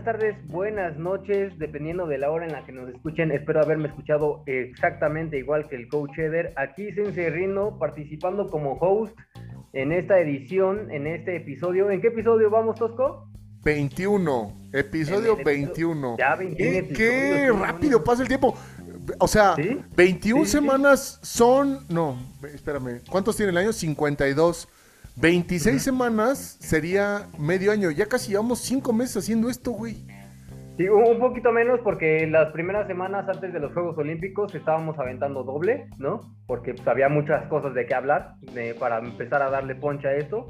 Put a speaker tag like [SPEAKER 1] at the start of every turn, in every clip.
[SPEAKER 1] buenas tardes, buenas noches, dependiendo de la hora en la que nos escuchen. Espero haberme escuchado exactamente igual que el coach Eder. Aquí Sensei Rino participando como host en esta edición, en este episodio. ¿En qué episodio vamos, Tosco?
[SPEAKER 2] 21, episodio 21.
[SPEAKER 1] Ya 21
[SPEAKER 2] Qué rápido pasa el tiempo. O sea, 21 semanas son. No, espérame. ¿Cuántos tiene el año? 52. 26 semanas sería medio año. Ya casi llevamos 5 meses haciendo esto, güey.
[SPEAKER 1] Sí, un poquito menos porque las primeras semanas antes de los Juegos Olímpicos estábamos aventando doble, ¿no? Porque pues, había muchas cosas de qué hablar para empezar a darle poncha a esto.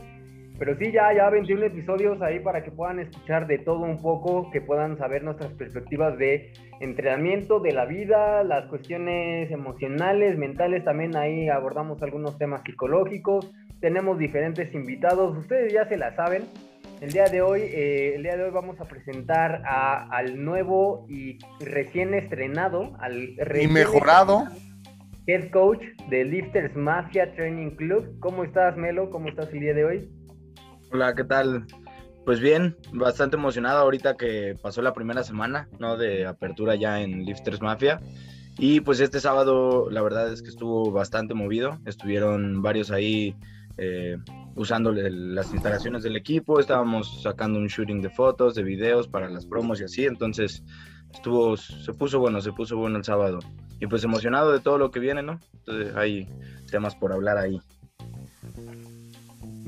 [SPEAKER 1] Pero sí, ya, ya 21 episodios ahí para que puedan escuchar de todo un poco, que puedan saber nuestras perspectivas de entrenamiento, de la vida, las cuestiones emocionales, mentales, también ahí abordamos algunos temas psicológicos, tenemos diferentes invitados, ustedes ya se la saben. El día de hoy, eh, el día de hoy vamos a presentar al nuevo y recién estrenado, al
[SPEAKER 2] y mejorado
[SPEAKER 1] head coach de Lifters Mafia Training Club. ¿Cómo estás, Melo? ¿Cómo estás el día de hoy?
[SPEAKER 3] Hola, ¿qué tal? Pues bien, bastante emocionado ahorita que pasó la primera semana, ¿no? De apertura ya en Lifters Mafia. Y pues este sábado la verdad es que estuvo bastante movido. Estuvieron varios ahí eh, usando las instalaciones del equipo. Estábamos sacando un shooting de fotos, de videos para las promos y así. Entonces estuvo, se puso bueno, se puso bueno el sábado. Y pues emocionado de todo lo que viene, ¿no? Entonces hay temas por hablar ahí.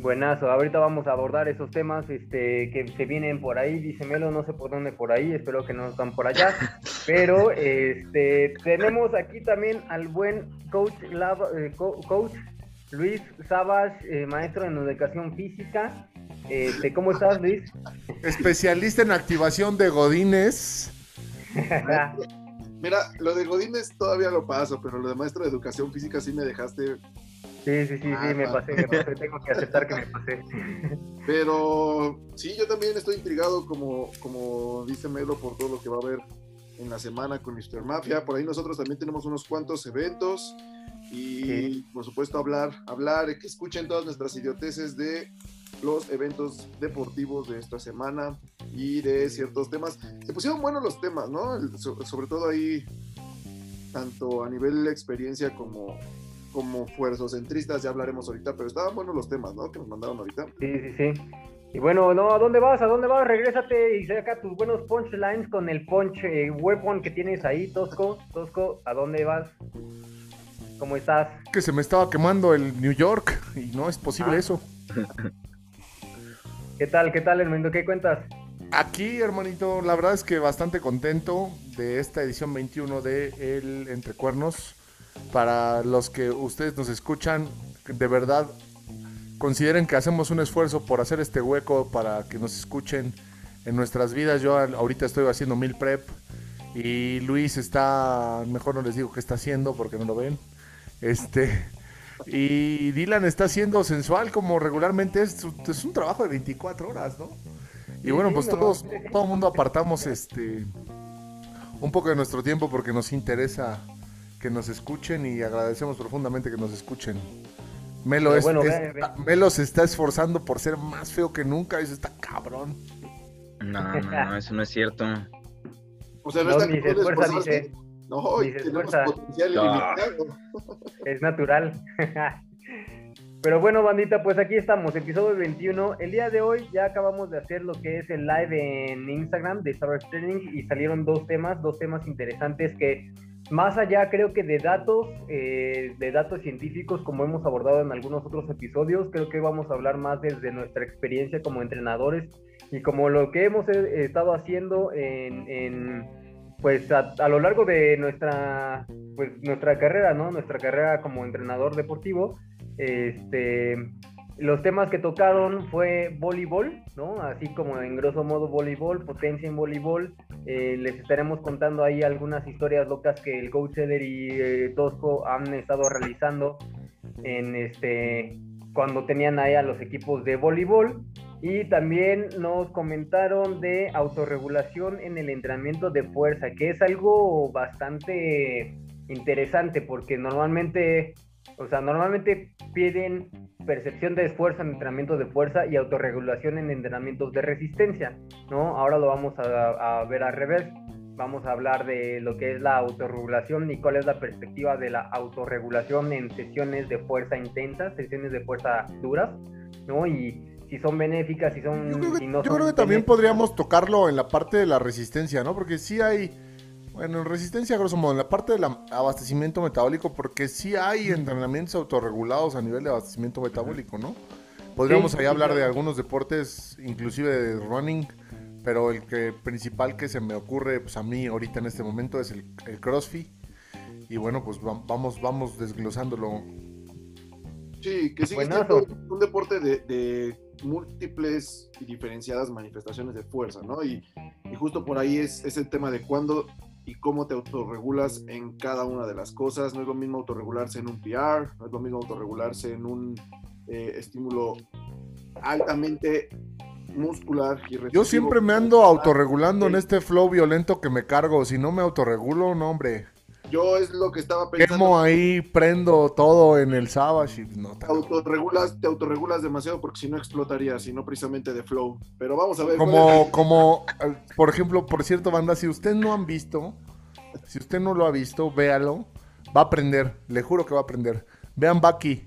[SPEAKER 1] Buenazo, ahorita vamos a abordar esos temas este, que se vienen por ahí, dice Melo, no sé por dónde por ahí, espero que no están por allá, pero este, tenemos aquí también al buen coach, eh, coach Luis Sabas, eh, maestro en educación física. Este, ¿Cómo estás, Luis?
[SPEAKER 2] Especialista en activación de Godines.
[SPEAKER 4] Mira, lo de Godines todavía lo paso, pero lo de maestro de educación física sí me dejaste
[SPEAKER 1] Sí, sí, sí, sí, me pasé, me pasé, tengo que aceptar que me pasé.
[SPEAKER 4] Pero sí, yo también estoy intrigado, como, como dice Melo, por todo lo que va a haber en la semana con Mr. Mafia. Por ahí nosotros también tenemos unos cuantos eventos y por supuesto hablar, hablar, que escuchen todas nuestras idioteces de los eventos deportivos de esta semana y de ciertos temas. Se pusieron buenos los temas, ¿no? sobre todo ahí, tanto a nivel experiencia como como fuerzocentristas, ya hablaremos ahorita, pero estaban buenos los temas, ¿no? Que nos mandaron ahorita.
[SPEAKER 1] Sí, sí, sí. Y bueno, no, ¿a dónde vas? ¿A dónde vas? Regrésate y saca tus buenos punchlines con el punch eh, weapon que tienes ahí, Tosco. Tosco, ¿a dónde vas? ¿Cómo estás?
[SPEAKER 2] Que se me estaba quemando el New York y no es posible ah. eso.
[SPEAKER 1] ¿Qué tal? ¿Qué tal, hermano? ¿Qué cuentas?
[SPEAKER 2] Aquí, hermanito, la verdad es que bastante contento de esta edición 21 de El Entre Cuernos para los que ustedes nos escuchan, de verdad consideren que hacemos un esfuerzo por hacer este hueco para que nos escuchen en nuestras vidas. Yo ahorita estoy haciendo mil prep y Luis está, mejor no les digo qué está haciendo porque no lo ven. Este y Dylan está haciendo sensual como regularmente es, es un trabajo de 24 horas, ¿no? Y bueno, pues todos todo el mundo apartamos este un poco de nuestro tiempo porque nos interesa que nos escuchen y agradecemos profundamente que nos escuchen. Melo, es, Melo se está esforzando por ser más feo que nunca, eso está cabrón.
[SPEAKER 3] No, no, eso no es cierto.
[SPEAKER 1] O sea, no, está ni se esfuerza, dice. No, ni se potencial Es natural. Pero bueno, bandita, pues aquí estamos, episodio 21. El día de hoy ya acabamos de hacer lo que es el live en Instagram de Star Training y salieron dos temas, dos temas interesantes que más allá creo que de datos, eh, de datos científicos, como hemos abordado en algunos otros episodios, creo que vamos a hablar más desde nuestra experiencia como entrenadores y como lo que hemos estado haciendo en, pues a, lo largo de nuestra, pues nuestra carrera, ¿no? Nuestra carrera como entrenador deportivo, este, los temas que tocaron fue voleibol, ¿no? Así como en grosso modo voleibol, potencia en voleibol. Eh, les estaremos contando ahí algunas historias locas que el coach Eder y eh, Tosco han estado realizando en este cuando tenían ahí a los equipos de voleibol. Y también nos comentaron de autorregulación en el entrenamiento de fuerza, que es algo bastante interesante porque normalmente O sea, normalmente piden percepción de esfuerzo en entrenamientos de fuerza y autorregulación en entrenamientos de resistencia, ¿no? Ahora lo vamos a, a ver al revés. Vamos a hablar de lo que es la autorregulación y cuál es la perspectiva de la autorregulación en sesiones de fuerza intensas, sesiones de fuerza duras, ¿no? Y si son benéficas, si son...
[SPEAKER 2] Yo creo
[SPEAKER 1] que,
[SPEAKER 2] no yo creo que también podríamos tocarlo en la parte de la resistencia, ¿no? Porque sí hay... Bueno, en resistencia, grosso modo, en la parte del abastecimiento metabólico, porque sí hay entrenamientos autorregulados a nivel de abastecimiento metabólico, ¿no? Podríamos ahí hablar de algunos deportes, inclusive de running, pero el que principal que se me ocurre pues, a mí ahorita en este momento es el, CrossFit. Y bueno, pues vamos, vamos desglosándolo.
[SPEAKER 4] Sí, que sigue siendo un deporte de múltiples y diferenciadas manifestaciones de fuerza, ¿no? Y, justo por ahí es, ese el tema de cuándo y cómo te autorregulas en cada una de las cosas. No es lo mismo autorregularse en un PR, no es lo mismo autorregularse en un eh, estímulo altamente muscular y
[SPEAKER 2] Yo siempre me ando autorregulando en este flow violento que me cargo. Si no me autorregulo, no, hombre.
[SPEAKER 4] Yo es lo que estaba pensando.
[SPEAKER 2] Quemo ahí, prendo todo en el Savage y no
[SPEAKER 4] te autorregulas, te autorregulas demasiado porque si no explotaría, si no precisamente de flow. Pero vamos a ver.
[SPEAKER 2] Como, como, por ejemplo, por cierto, banda, si usted no han visto, si usted no lo ha visto, véalo. Va a aprender, le juro que va a aprender. Vean Bucky.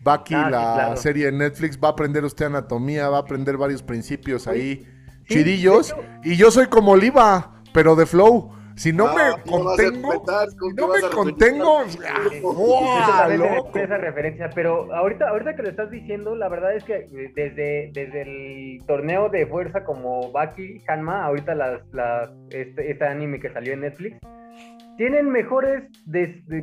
[SPEAKER 2] Bucky, ah, la serie de Netflix, va a aprender usted anatomía, va a aprender varios principios ahí, chidillos. Y yo soy como Oliva, pero de flow. Si no me contengo, si no me contengo,
[SPEAKER 1] ¡wow! esa referencia, pero ahorita, ahorita que lo estás diciendo, la verdad es que eh, desde, desde el torneo de fuerza como Baki, Hanma, ahorita las, las, este, este anime que salió en Netflix, tienen mejores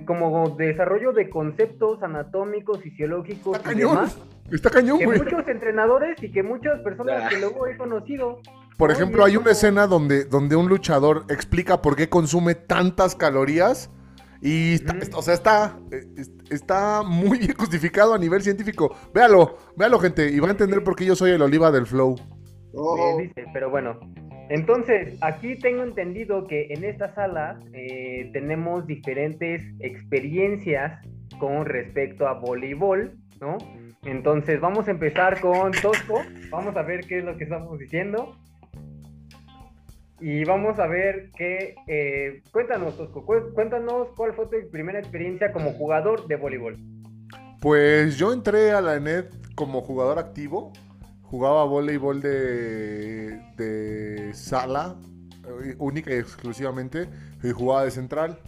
[SPEAKER 1] como desarrollo de conceptos anatómicos, fisiológicos
[SPEAKER 2] y demás. Está cañón,
[SPEAKER 1] que muchos entrenadores y que muchas personas que luego he conocido
[SPEAKER 2] por ejemplo, hay una escena donde, donde un luchador explica por qué consume tantas calorías. Y, o sea, está, está muy bien justificado a nivel científico. Véalo, véalo, gente, y va a entender por qué yo soy el oliva del flow.
[SPEAKER 1] Oh. dice, pero bueno. Entonces, aquí tengo entendido que en esta sala eh, tenemos diferentes experiencias con respecto a voleibol, ¿no? Entonces, vamos a empezar con Tosco. Vamos a ver qué es lo que estamos diciendo. Y vamos a ver qué. Eh, cuéntanos, Tosco, cuéntanos cuál fue tu primera experiencia como jugador de voleibol.
[SPEAKER 2] Pues yo entré a la ENET como jugador activo. Jugaba voleibol de, sala, eh, única y exclusivamente, y jugaba de central.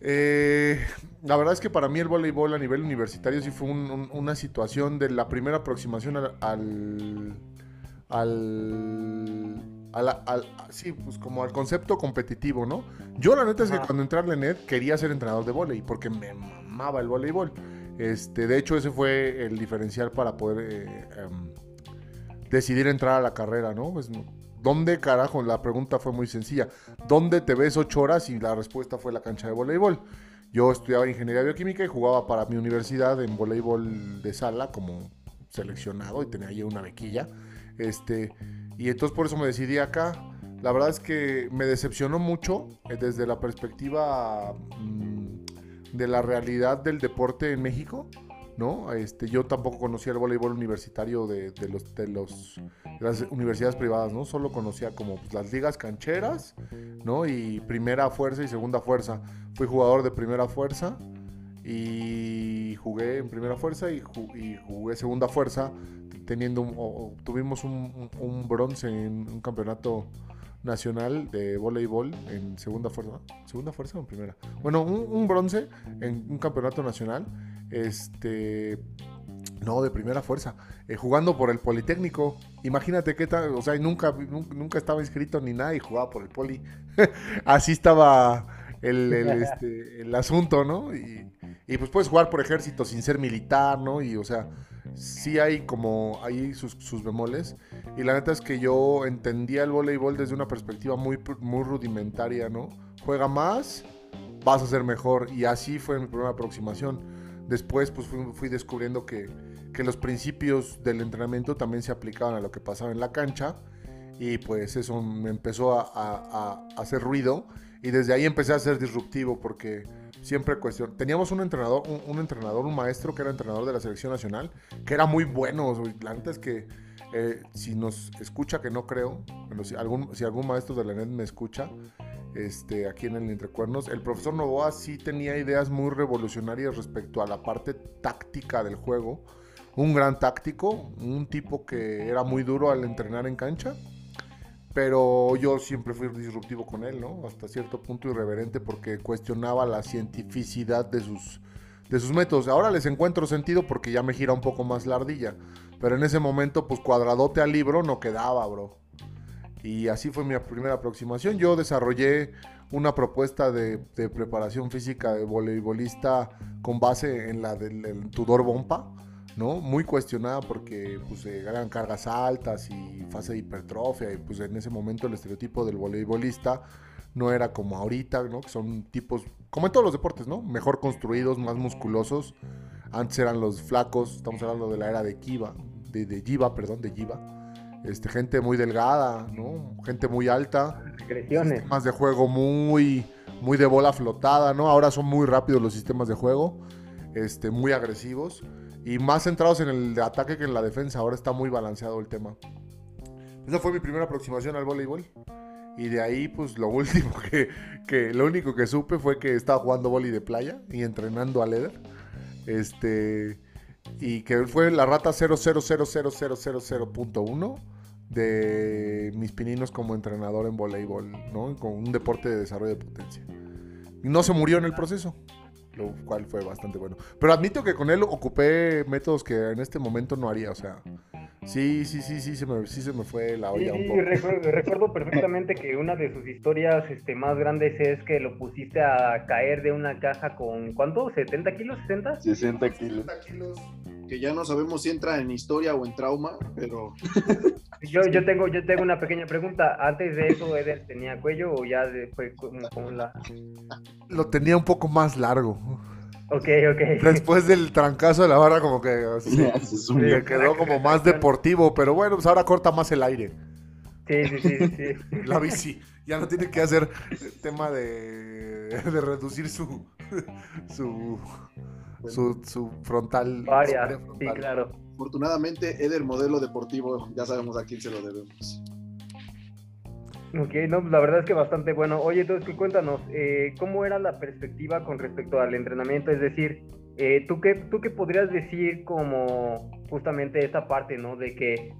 [SPEAKER 2] Eh, la verdad es que para mí el voleibol a nivel universitario sí fue una situación de la primera aproximación al al, sí, pues como al concepto competitivo, ¿no? Yo la neta es que cuando entré a la net quería ser entrenador de voleibol porque me mamaba el voleibol. Este, de hecho, ese fue el diferencial para poder eh, em, decidir entrar a la carrera, ¿no? Pues, ¿dónde carajo? La pregunta fue muy sencilla. ¿Dónde te ves ocho horas? Y la respuesta fue la cancha de voleibol. Yo estudiaba ingeniería bioquímica y jugaba para mi universidad en voleibol de sala como seleccionado y tenía ahí una bequilla. Este, y entonces por eso me decidí acá. La verdad es que me decepcionó mucho eh, desde la perspectiva mm, de la realidad del deporte en México. ¿no? Este, yo tampoco conocía el voleibol universitario de, los, de, los, las universidades privadas, ¿no? Solo conocía como pues, las ligas cancheras, ¿no? Y primera fuerza y segunda fuerza. Fui jugador de primera fuerza y jugué en primera fuerza y, y jugué segunda fuerza teniendo tuvimos un, bronce en un campeonato nacional de voleibol en segunda fuerza, segunda fuerza o en primera. Bueno, un, bronce en un campeonato nacional, este, no de primera fuerza, eh, jugando por el Politécnico. Imagínate qué tal, o sea, nunca, nunca, estaba inscrito ni nada y jugaba por el Poli. Así estaba el, este, el asunto, ¿no? Y, y pues puedes jugar por ejército sin ser militar, ¿no? Y o sea, sí hay como ahí sus, sus, bemoles. Y la neta es que yo entendía el voleibol desde una perspectiva muy, muy rudimentaria, ¿no? Juega más, vas a ser mejor. Y así fue mi primera aproximación. Después pues fui, descubriendo que, que, los principios del entrenamiento también se aplicaban a lo que pasaba en la cancha. Y pues eso me empezó a, a, a hacer ruido. Y desde ahí empecé a ser disruptivo porque siempre cuestión. Teníamos un entrenador, un, entrenador, un maestro que era entrenador de la selección nacional, que era muy bueno. La neta es que eh, si nos escucha, que no creo, si algún, si algún maestro de la NET me escucha, este, aquí en el Entrecuernos, el profesor Novoa sí tenía ideas muy revolucionarias respecto a la parte táctica del juego. Un gran táctico, un tipo que era muy duro al entrenar en cancha pero yo siempre fui disruptivo con él, ¿no? Hasta cierto punto irreverente porque cuestionaba la cientificidad de sus, de sus métodos. Ahora les encuentro sentido porque ya me gira un poco más la ardilla, pero en ese momento pues cuadradote al libro no quedaba, bro. Y así fue mi primera aproximación. Yo desarrollé una propuesta de, preparación física de voleibolista con base en la del Tudor Bompa ¿no? Muy cuestionada porque pues eran cargas altas y fase de hipertrofia y pues en ese momento el estereotipo del voleibolista no era como ahorita, ¿no? Que son tipos, como en todos los deportes, ¿no? Mejor construidos, más musculosos. Antes eran los flacos, estamos hablando de la era de Kiva, de, de perdón, de Jiva. Este, gente muy delgada, ¿no? Gente muy alta. Sistemas de juego muy, muy de bola flotada, ¿no? Ahora son muy rápidos los sistemas de juego, este, muy agresivos y más centrados en el ataque que en la defensa. Ahora está muy balanceado el tema. Esa fue mi primera aproximación al voleibol. Y de ahí, pues lo último que, que lo único que supe fue que estaba jugando voleibol de playa y entrenando a Leder. Este, y que fue la rata 0000000.1 de mis pininos como entrenador en voleibol, ¿no? Con un deporte de desarrollo de potencia. Y no se murió en el proceso lo cual fue bastante bueno. Pero admito que con él ocupé métodos que en este momento no haría, o sea, sí, sí, sí, sí, se me, sí se me fue la olla un poco.
[SPEAKER 1] Recuerdo, recuerdo, perfectamente que una de sus historias este, más grandes es que lo pusiste a caer de una caja con, ¿cuánto? ¿70 kilos? ¿60?
[SPEAKER 3] 60 kilos. 60
[SPEAKER 4] kilos que ya no sabemos si entra en historia o en trauma, pero...
[SPEAKER 1] yo, yo, tengo, yo tengo una pequeña pregunta. ¿Antes de eso Eder tenía cuello o ya fue como, la...?
[SPEAKER 2] Lo tenía un poco más largo.
[SPEAKER 1] Ok, ok.
[SPEAKER 2] Después del trancazo de la barra como que se quedó como más deportivo, pero bueno, pues ahora corta más el aire.
[SPEAKER 1] Sí, sí, sí, sí.
[SPEAKER 2] La bici. Ya no tiene que hacer tema de, de reducir su, su, su, frontal.
[SPEAKER 1] sí, claro.
[SPEAKER 4] Afortunadamente, Eder modelo deportivo, ya sabemos a quién se lo debemos.
[SPEAKER 1] Ok, no, la verdad es que bastante bueno. Oye, entonces cuéntanos, eh, ¿cómo era la perspectiva con respecto al entrenamiento? Es decir, eh, ¿tú, qué, ¿tú qué podrías decir como justamente esta parte, ¿no? De que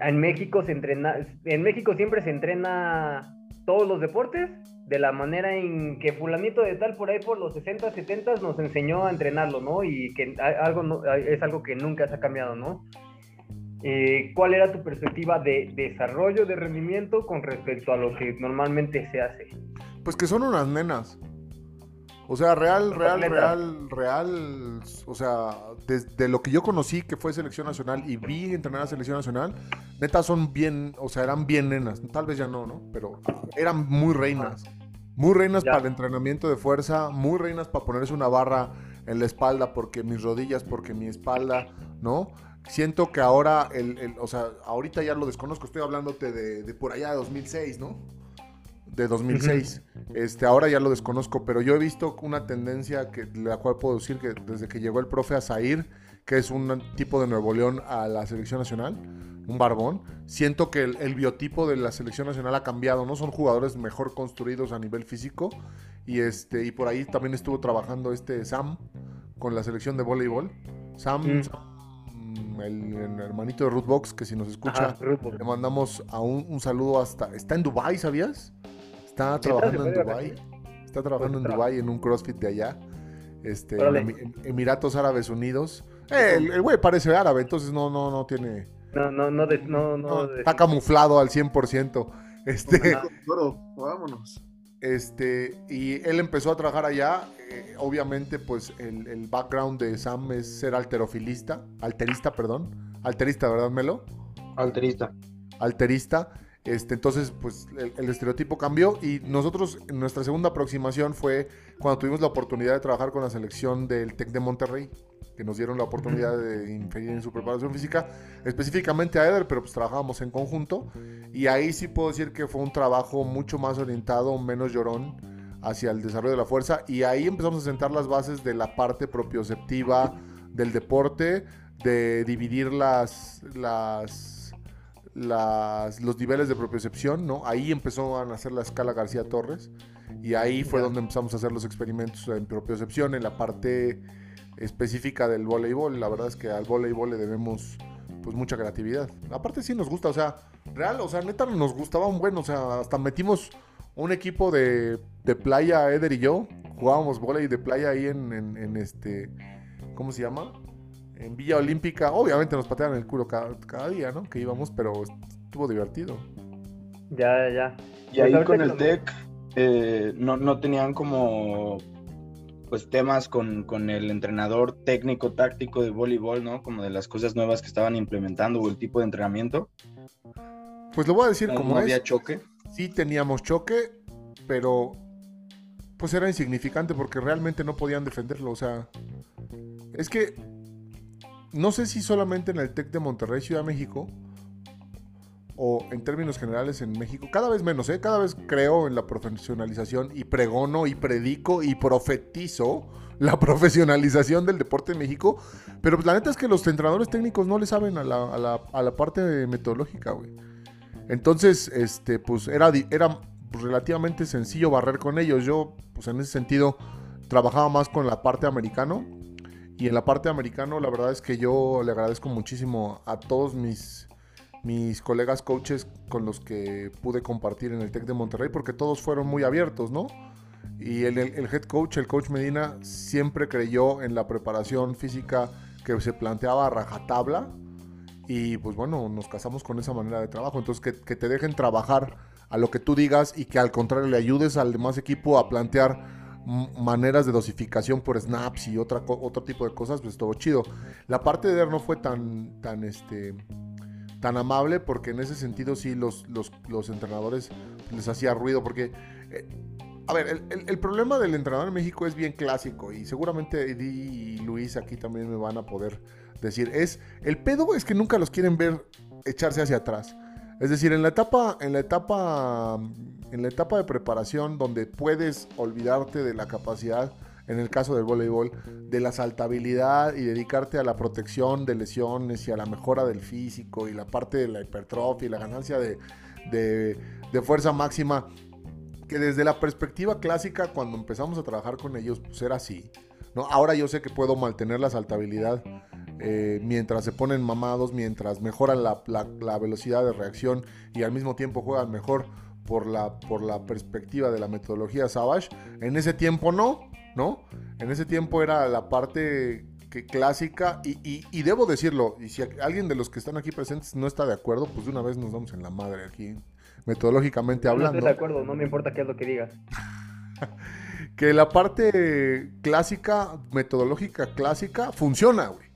[SPEAKER 1] en México se entrena, en México siempre se entrena todos los deportes, de la manera en que fulanito de tal por ahí por los 60, 70 nos enseñó a entrenarlo, ¿no? Y que algo es algo que nunca se ha cambiado, ¿no? Eh, ¿Cuál era tu perspectiva de desarrollo de rendimiento con respecto a lo que normalmente se hace?
[SPEAKER 2] Pues que son unas nenas. O sea, real, real, real, real. O sea, desde lo que yo conocí que fue selección nacional y vi entrenar a selección nacional, neta son bien, o sea, eran bien nenas. Tal vez ya no, ¿no? Pero eran muy reinas. Muy reinas para el entrenamiento de fuerza, muy reinas para ponerse una barra en la espalda porque mis rodillas, porque mi espalda, ¿no? Siento que ahora, el, o sea, ahorita ya lo desconozco, estoy hablándote de, de por allá de 2006, ¿no? De 2006. Este, ahora ya lo desconozco, pero yo he visto una tendencia que la cual puedo decir que desde que llegó el profe a Zair, que es un tipo de Nuevo León a la selección nacional, un barbón. Siento que el, biotipo de la selección nacional ha cambiado, ¿no? Son jugadores mejor construidos a nivel físico. Y este, y por ahí también estuvo trabajando este Sam con la selección de voleibol. Sam, mm. el, hermanito de Rootbox, que si nos escucha, le mandamos a un, saludo hasta. Está en Dubai, ¿sabías? Está trabajando en Dubai. Está trabajando en Dubai en un CrossFit de allá. Este, en Emiratos Árabes Unidos. Eh, el güey parece árabe, entonces no, no, no tiene
[SPEAKER 1] no, no, no, no, no,
[SPEAKER 2] Está camuflado al 100%. Este,
[SPEAKER 4] vámonos.
[SPEAKER 2] Este, y él empezó a trabajar allá. Eh, obviamente, pues el, background de Sam es ser alterofilista, alterista, perdón. Alterista, ¿verdad, Melo?
[SPEAKER 3] Alterista.
[SPEAKER 2] Alterista. Este, entonces, pues el, el, estereotipo cambió y nosotros, nuestra segunda aproximación fue cuando tuvimos la oportunidad de trabajar con la selección del TEC de Monterrey que nos dieron la oportunidad de inferir en su preparación física, específicamente a Eder, pero pues trabajábamos en conjunto. Y ahí sí puedo decir que fue un trabajo mucho más orientado, menos llorón hacia el desarrollo de la fuerza. Y ahí empezamos a sentar las bases de la parte propioceptiva del deporte, de dividir las, las, las, los niveles de propiocepción, ¿no? Ahí empezó a nacer la escala García Torres y ahí fue donde empezamos a hacer los experimentos en propiocepción en la parte específica del voleibol. La verdad es que al voleibol le debemos pues mucha creatividad. Aparte sí nos gusta, o sea, real, o sea, neta nos gustaba un buen, o sea, hasta metimos un equipo de, de playa, Eder y yo, jugábamos voleibol de playa ahí en, en, este, ¿cómo se llama? En Villa Olímpica. Obviamente nos pateaban el culo cada, día, ¿no? Que íbamos, pero estuvo divertido.
[SPEAKER 1] Ya, ya.
[SPEAKER 3] Y ahí con el TEC eh, no, no tenían como pues temas con, con, el entrenador técnico táctico de voleibol, ¿no? Como de las cosas nuevas que estaban implementando o el tipo de entrenamiento.
[SPEAKER 2] Pues lo voy a decir como
[SPEAKER 3] no había choque.
[SPEAKER 2] Sí teníamos choque, pero pues era insignificante porque realmente no podían defenderlo, o sea, es que no sé si solamente en el TEC de Monterrey, Ciudad de México, o en términos generales en México, cada vez menos, ¿eh? cada vez creo en la profesionalización y pregono y predico y profetizo la profesionalización del deporte en México, pero pues, la neta es que los entrenadores técnicos no le saben a la, a la, a la parte metodológica, güey. Entonces, este, pues era, era relativamente sencillo barrer con ellos. Yo, pues en ese sentido, trabajaba más con la parte americano. Y en la parte americano, la verdad es que yo le agradezco muchísimo a todos mis mis colegas coaches con los que pude compartir en el TEC de Monterrey, porque todos fueron muy abiertos, ¿no? Y el, head coach, el coach Medina, siempre creyó en la preparación física que se planteaba a rajatabla. Y pues bueno, nos casamos con esa manera de trabajo. Entonces, que, te dejen trabajar a lo que tú digas y que al contrario le ayudes al demás equipo a plantear maneras de dosificación por snaps y otra, otro tipo de cosas, pues todo chido. La parte de Der no fue tan, tan, este, tan amable porque en ese sentido sí los, los, entrenadores les hacía ruido porque... Eh, a ver, el, problema del entrenador en México es bien clásico y seguramente Eddie y Luis aquí también me van a poder decir. Es, el pedo es que nunca los quieren ver echarse hacia atrás. Es decir, en la etapa, en la etapa, en la etapa de preparación donde puedes olvidarte de la capacidad en el caso del voleibol, de la saltabilidad y dedicarte a la protección de lesiones y a la mejora del físico y la parte de la hipertrofia y la ganancia de, de, fuerza máxima, que desde la perspectiva clásica, cuando empezamos a trabajar con ellos, pues era así. ¿no? Ahora yo sé que puedo mantener la saltabilidad eh, mientras se ponen mamados, mientras mejoran la, la, velocidad de reacción y al mismo tiempo juegan mejor por la, por la perspectiva de la metodología Savage. En ese tiempo no, ¿no? En ese tiempo era la parte que clásica y, debo decirlo, y si alguien de los que están aquí presentes no está de acuerdo, pues de una vez nos vamos en la madre aquí, metodológicamente hablando. No
[SPEAKER 1] estoy de acuerdo, no me importa qué es lo que digas.
[SPEAKER 2] que la parte clásica, metodológica clásica, funciona, güey.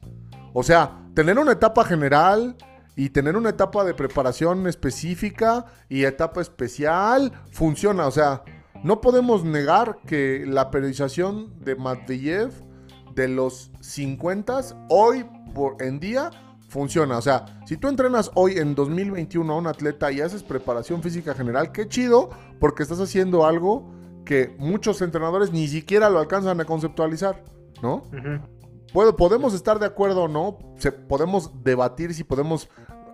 [SPEAKER 2] O sea, tener una etapa general y tener una etapa de preparación específica y etapa especial, funciona. O sea, no podemos negar que la periodización de Matveyev de los 50 hoy por en día funciona. O sea, si tú entrenas hoy en 2021 a un atleta y haces preparación física general, qué chido, porque estás haciendo algo que muchos entrenadores ni siquiera lo alcanzan a conceptualizar, ¿no? podemos estar de acuerdo o no, podemos debatir si podemos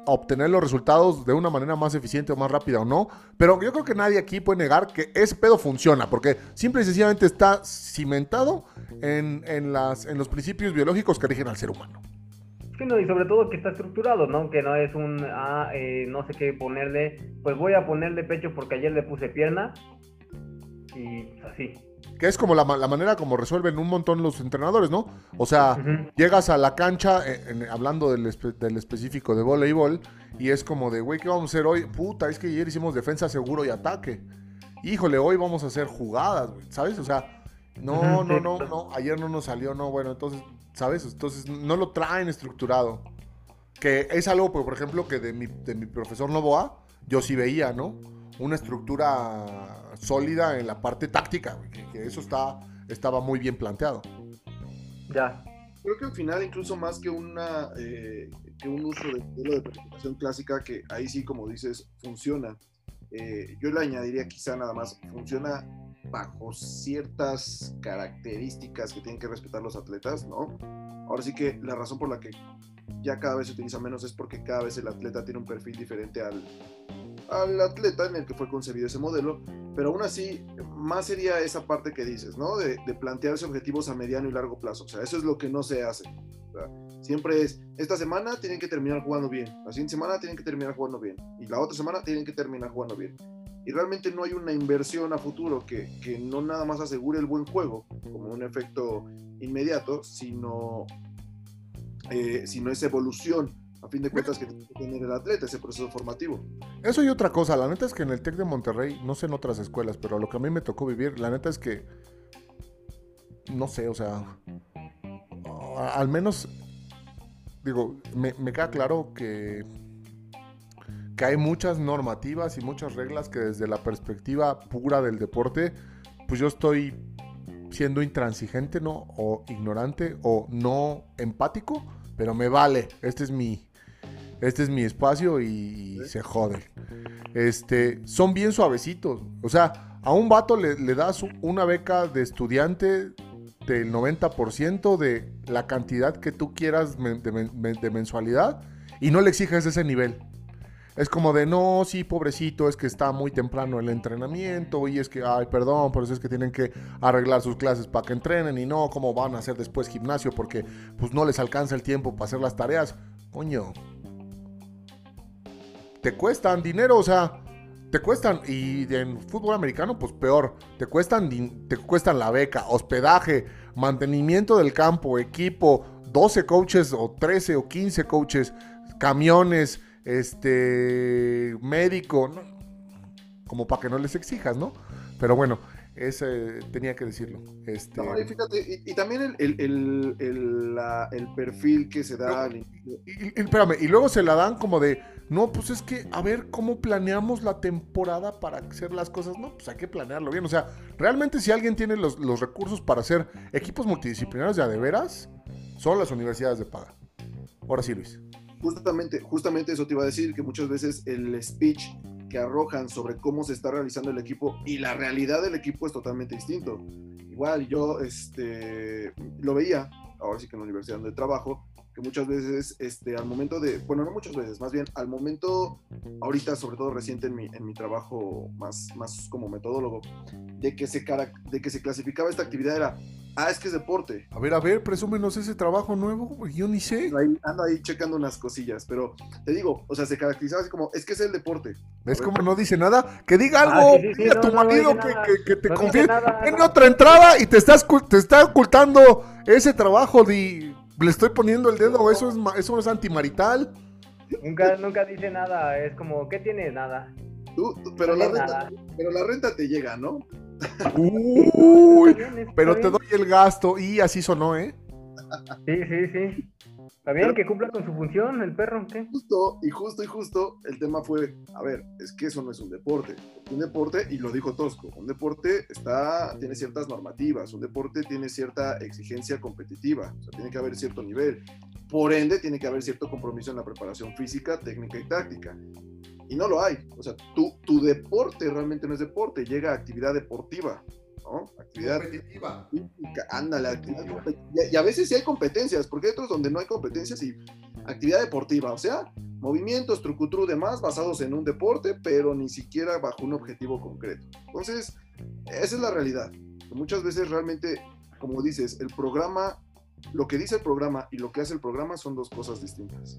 [SPEAKER 2] obtener los resultados de una manera más eficiente o más rápida o no. Pero yo creo que nadie aquí puede negar que ese pedo funciona, porque simple y sencillamente está cimentado en, en los principios biológicos que rigen al ser humano.
[SPEAKER 1] Sí, no, y sobre todo que está estructurado, ¿no? Que no es un, ah, eh, no sé qué ponerle, pues voy a ponerle pecho porque ayer le puse pierna y así
[SPEAKER 2] que es como la, manera como resuelven un montón los entrenadores, ¿no? O sea, llegas a la cancha, eh, hablando del, específico de voleibol, y es como de, güey, ¿qué vamos a hacer hoy? Puta, es que ayer hicimos defensa seguro y ataque. Híjole, hoy vamos a hacer jugadas, güey, ¿sabes? O sea, no, no, no, no, ayer no nos salió, no, bueno, entonces, ¿sabes? Entonces no lo traen estructurado. Que es algo, por ejemplo, que de mi, de mi profesor Novoa, yo sí veía, ¿no? Una estructura sólida en la parte táctica, que, eso está, estaba muy bien planteado.
[SPEAKER 1] Ya.
[SPEAKER 4] Creo que al final, incluso más que, una, eh, que un uso de modelo de planificación clásica, que ahí sí, como dices, funciona. Eh, yo le añadiría quizá nada más, funciona bajo ciertas características que tienen que respetar los atletas, ¿no? Ahora sí que la razón por la que ya cada vez se utiliza menos es porque cada vez el atleta tiene un perfil diferente al, al atleta en el que fue concebido ese modelo, pero aún así, más sería esa parte que dices, ¿no? De, de plantearse objetivos a mediano y largo plazo. O sea, eso es lo que no se hace. siempre es, esta semana tienen que terminar jugando bien, la siguiente semana tienen que terminar jugando bien, y la otra semana tienen que terminar jugando bien. Y realmente no hay una inversión a futuro que, que no nada más asegure el buen juego, como un efecto inmediato, sino, eh, sino esa evolución a fin de cuentas que tiene que tener el atleta, ese proceso formativo.
[SPEAKER 2] Eso y otra cosa, la neta es que en el TEC de Monterrey, no sé en otras escuelas, pero lo que a mí me tocó vivir, la neta es que, no sé, o sea, al menos, digo, me, queda claro que, que hay muchas normativas y muchas reglas que desde la perspectiva pura del deporte, pues yo estoy siendo intransigente, ¿no? O ignorante o no empático, pero me vale. Este es mi, este es mi espacio y, se jode. Este, son bien suavecitos. O sea, a un vato le, das una beca de estudiante del 90% de la cantidad que tú quieras de, mensualidad y no le exiges ese nivel. Es como de, no, sí, pobrecito, es que está muy temprano el entrenamiento y es que, ay, perdón, por eso es que tienen que arreglar sus clases para que entrenen y no, cómo van a hacer después gimnasio porque pues no les alcanza el tiempo para hacer las tareas. Coño, te cuestan dinero, o sea, te cuestan, y en fútbol americano, pues peor, te cuestan, te cuestan la beca, hospedaje, mantenimiento del campo, equipo, 12 coaches o 13 o 15 coaches, camiones, este, médico, como para que no les exijas, ¿no? Pero bueno, ese tenía que decirlo. Este...
[SPEAKER 4] y fíjate, y, también el, el, perfil que se da.
[SPEAKER 2] y, espérame, y luego se la dan como de, no, pues es que, a ver, ¿cómo planeamos la temporada para hacer las cosas? No, pues hay que planearlo bien. O sea, realmente si alguien tiene los, recursos para hacer equipos multidisciplinarios ya de veras, son las universidades de paga. Ahora sí, Luis.
[SPEAKER 4] Justamente, justamente eso te iba a decir, que muchas veces el speech que arrojan sobre cómo se está realizando el equipo y la realidad del equipo es totalmente distinto. Igual yo este, lo veía, ahora sí que en la universidad donde trabajo, que muchas veces este, al momento de, bueno, no muchas veces, más bien al momento, ahorita sobre todo reciente en mi, en mi trabajo más, más como metodólogo, de que, se, de que se clasificaba esta actividad era Ah, es que es deporte.
[SPEAKER 2] A ver, a ver, presúmenos ese trabajo nuevo, yo ni sé.
[SPEAKER 4] Ando ahí, checando unas cosillas, pero te digo, o sea, se caracterizaba así como, es que es el deporte.
[SPEAKER 2] ¿Ves cómo no dice nada? Que diga ah, algo, a tu marido que, te confíe. En otra entrada y te, estás, te está ocultando ese trabajo de... Le estoy poniendo el dedo, eso es, eso es antimarital.
[SPEAKER 1] Nunca, nunca dice nada, es como, ¿qué tienes? Nada.
[SPEAKER 4] pero, la renta, pero la renta te llega, ¿no?
[SPEAKER 2] Uy, pero te doy el gasto y así sonó, ¿eh?
[SPEAKER 1] Sí, sí, sí. Está bien que cumpla con su función el perro, ¿qué?
[SPEAKER 4] Justo, y justo, y justo, el tema fue, a ver, es que eso no es un deporte. Un deporte, y lo dijo Tosco, un deporte está, tiene ciertas normativas, un deporte tiene cierta exigencia competitiva, o sea, tiene que haber cierto nivel. Por ende, tiene que haber cierto compromiso en la preparación física, técnica y táctica y no lo hay. O sea, tu, tu deporte realmente no es deporte, llega a actividad deportiva, ¿no? Actividad competitiva. Ándale, actividad y, y, a veces sí hay competencias, porque hay otros donde no hay competencias y actividad deportiva, o sea, movimientos, trucutru, demás basados en un deporte, pero ni siquiera bajo un objetivo concreto. Entonces, esa es la realidad. Muchas veces realmente, como dices, el programa, lo que dice el programa y lo que hace el programa son dos cosas distintas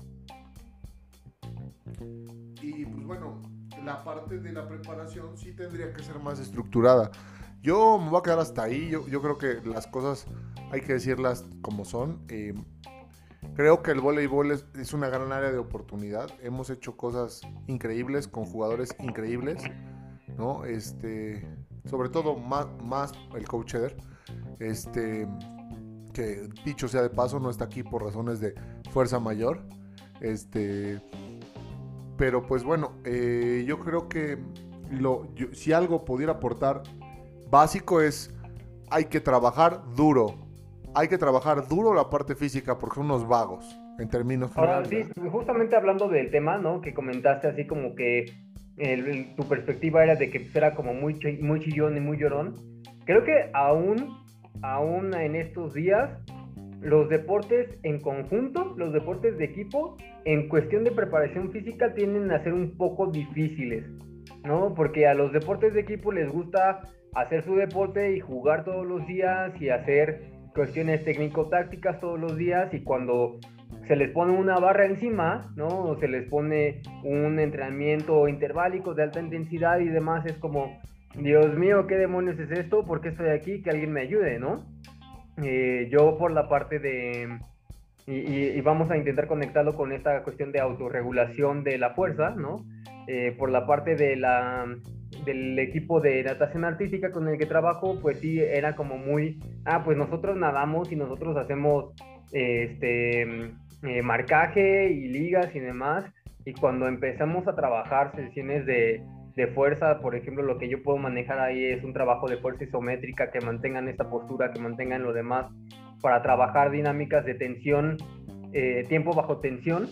[SPEAKER 2] bueno, la parte de la preparación sí tendría que ser más estructurada. Yo me voy a quedar hasta ahí. Yo, yo creo que las cosas hay que decirlas como son. Eh, creo que el voleibol es, una gran área de oportunidad. Hemos hecho cosas increíbles con jugadores increíbles, ¿no? Este, sobre todo más, más el coach Eder, este, que dicho sea de paso no está aquí por razones de fuerza mayor. Este, pero pues bueno, eh, yo creo que lo, si algo pudiera aportar básico es hay que trabajar duro. Hay que trabajar duro la parte física porque son unos vagos en términos
[SPEAKER 1] Ahora sí, justamente hablando del tema, ¿no? Que comentaste así como que tu perspectiva era de que pues, era como muy, muy chillón y muy llorón. Creo que aún, aún en estos días, los deportes en conjunto, los deportes de equipo, en cuestión de preparación física tienden a ser un poco difíciles, ¿no? Porque a los deportes de equipo les gusta hacer su deporte y jugar todos los días y hacer cuestiones técnico-tácticas todos los días y cuando se les pone una barra encima, ¿no? O se les pone un entrenamiento interválico de alta intensidad y demás, es como, Dios mío, ¿qué demonios es esto? ¿Por qué estoy aquí? Que alguien me ayude, ¿no? Eh, yo por la parte de... Y, vamos a intentar conectarlo con esta cuestión de autorregulación de la fuerza, ¿no? Eh, por la parte de la, del equipo de natación artística con el que trabajo, pues sí, era como muy, ah, pues nosotros nadamos y nosotros hacemos este, eh, marcaje y ligas y demás. Y cuando empezamos a trabajar sesiones de, de, fuerza, por ejemplo, lo que yo puedo manejar ahí es un trabajo de fuerza isométrica que mantengan esta postura, que mantengan lo demás, para trabajar dinámicas de tensión, eh, tiempo bajo tensión.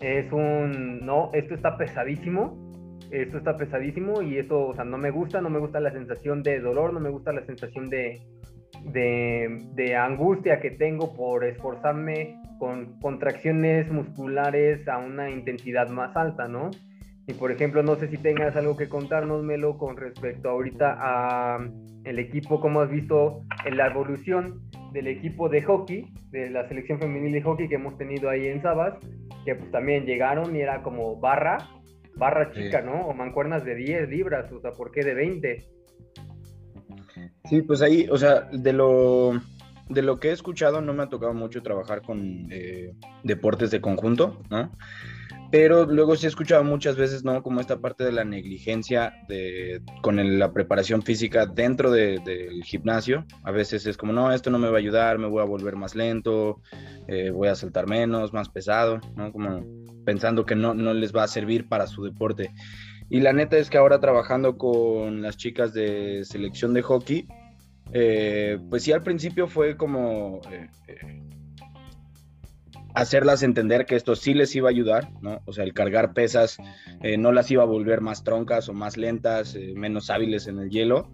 [SPEAKER 1] Es un, no, esto está pesadísimo, esto está pesadísimo y esto, o sea, no me gusta, no me gusta la sensación de dolor, no me gusta la sensación de, de, angustia que tengo por esforzarme con contracciones musculares a una intensidad más alta, ¿no? Y por ejemplo, no sé si tengas algo que contarnos, Melo, con respecto ahorita a el equipo, cómo has visto en la evolución del equipo de hockey, de la selección femenil de hockey que hemos tenido ahí en Sabas, que pues también llegaron y era como barra, barra chica, ¿no? O mancuernas de 10 libras, o sea, ¿por qué de 20?
[SPEAKER 3] Sí, pues ahí, o sea, de lo de lo que he escuchado, no me ha tocado mucho trabajar con eh, deportes de conjunto, ¿no? Pero luego sí he escuchado muchas veces, ¿no? Como esta parte de la negligencia de, con la preparación física dentro del gimnasio. A veces es como, no, esto no me va a ayudar, me voy a volver más lento, eh, voy a saltar menos, más pesado, ¿no? Como pensando que no, no les va a servir para su deporte. Y la neta es que ahora trabajando con las chicas de selección de hockey, eh, pues sí, al principio fue como eh, eh, hacerlas entender que esto sí les iba a ayudar, ¿no? O sea, el cargar pesas no las iba a volver más troncas o más lentas, menos hábiles en el hielo.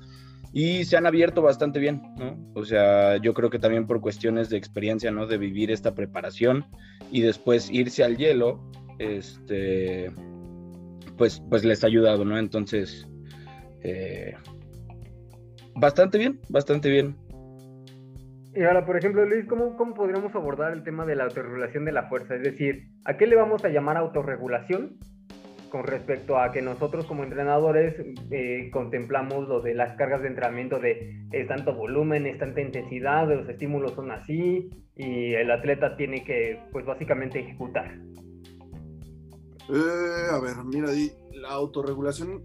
[SPEAKER 3] Y se han abierto bastante bien, ¿no? O sea, yo creo que también por cuestiones de experiencia, ¿no? De vivir esta preparación y después irse al hielo, este, pues, pues les ha ayudado, ¿no? Entonces, bastante bien, bastante bien.
[SPEAKER 1] Y ahora, por ejemplo, Luis, ¿cómo, ¿cómo podríamos abordar el tema de la autorregulación de la fuerza? Es decir, ¿a qué le vamos a llamar autorregulación con respecto a que nosotros como entrenadores eh, contemplamos lo de las cargas de entrenamiento de es tanto volumen, es tanta intensidad, los estímulos son así y el atleta tiene que, pues básicamente ejecutar?
[SPEAKER 4] Eh, a ver, mira, la autorregulación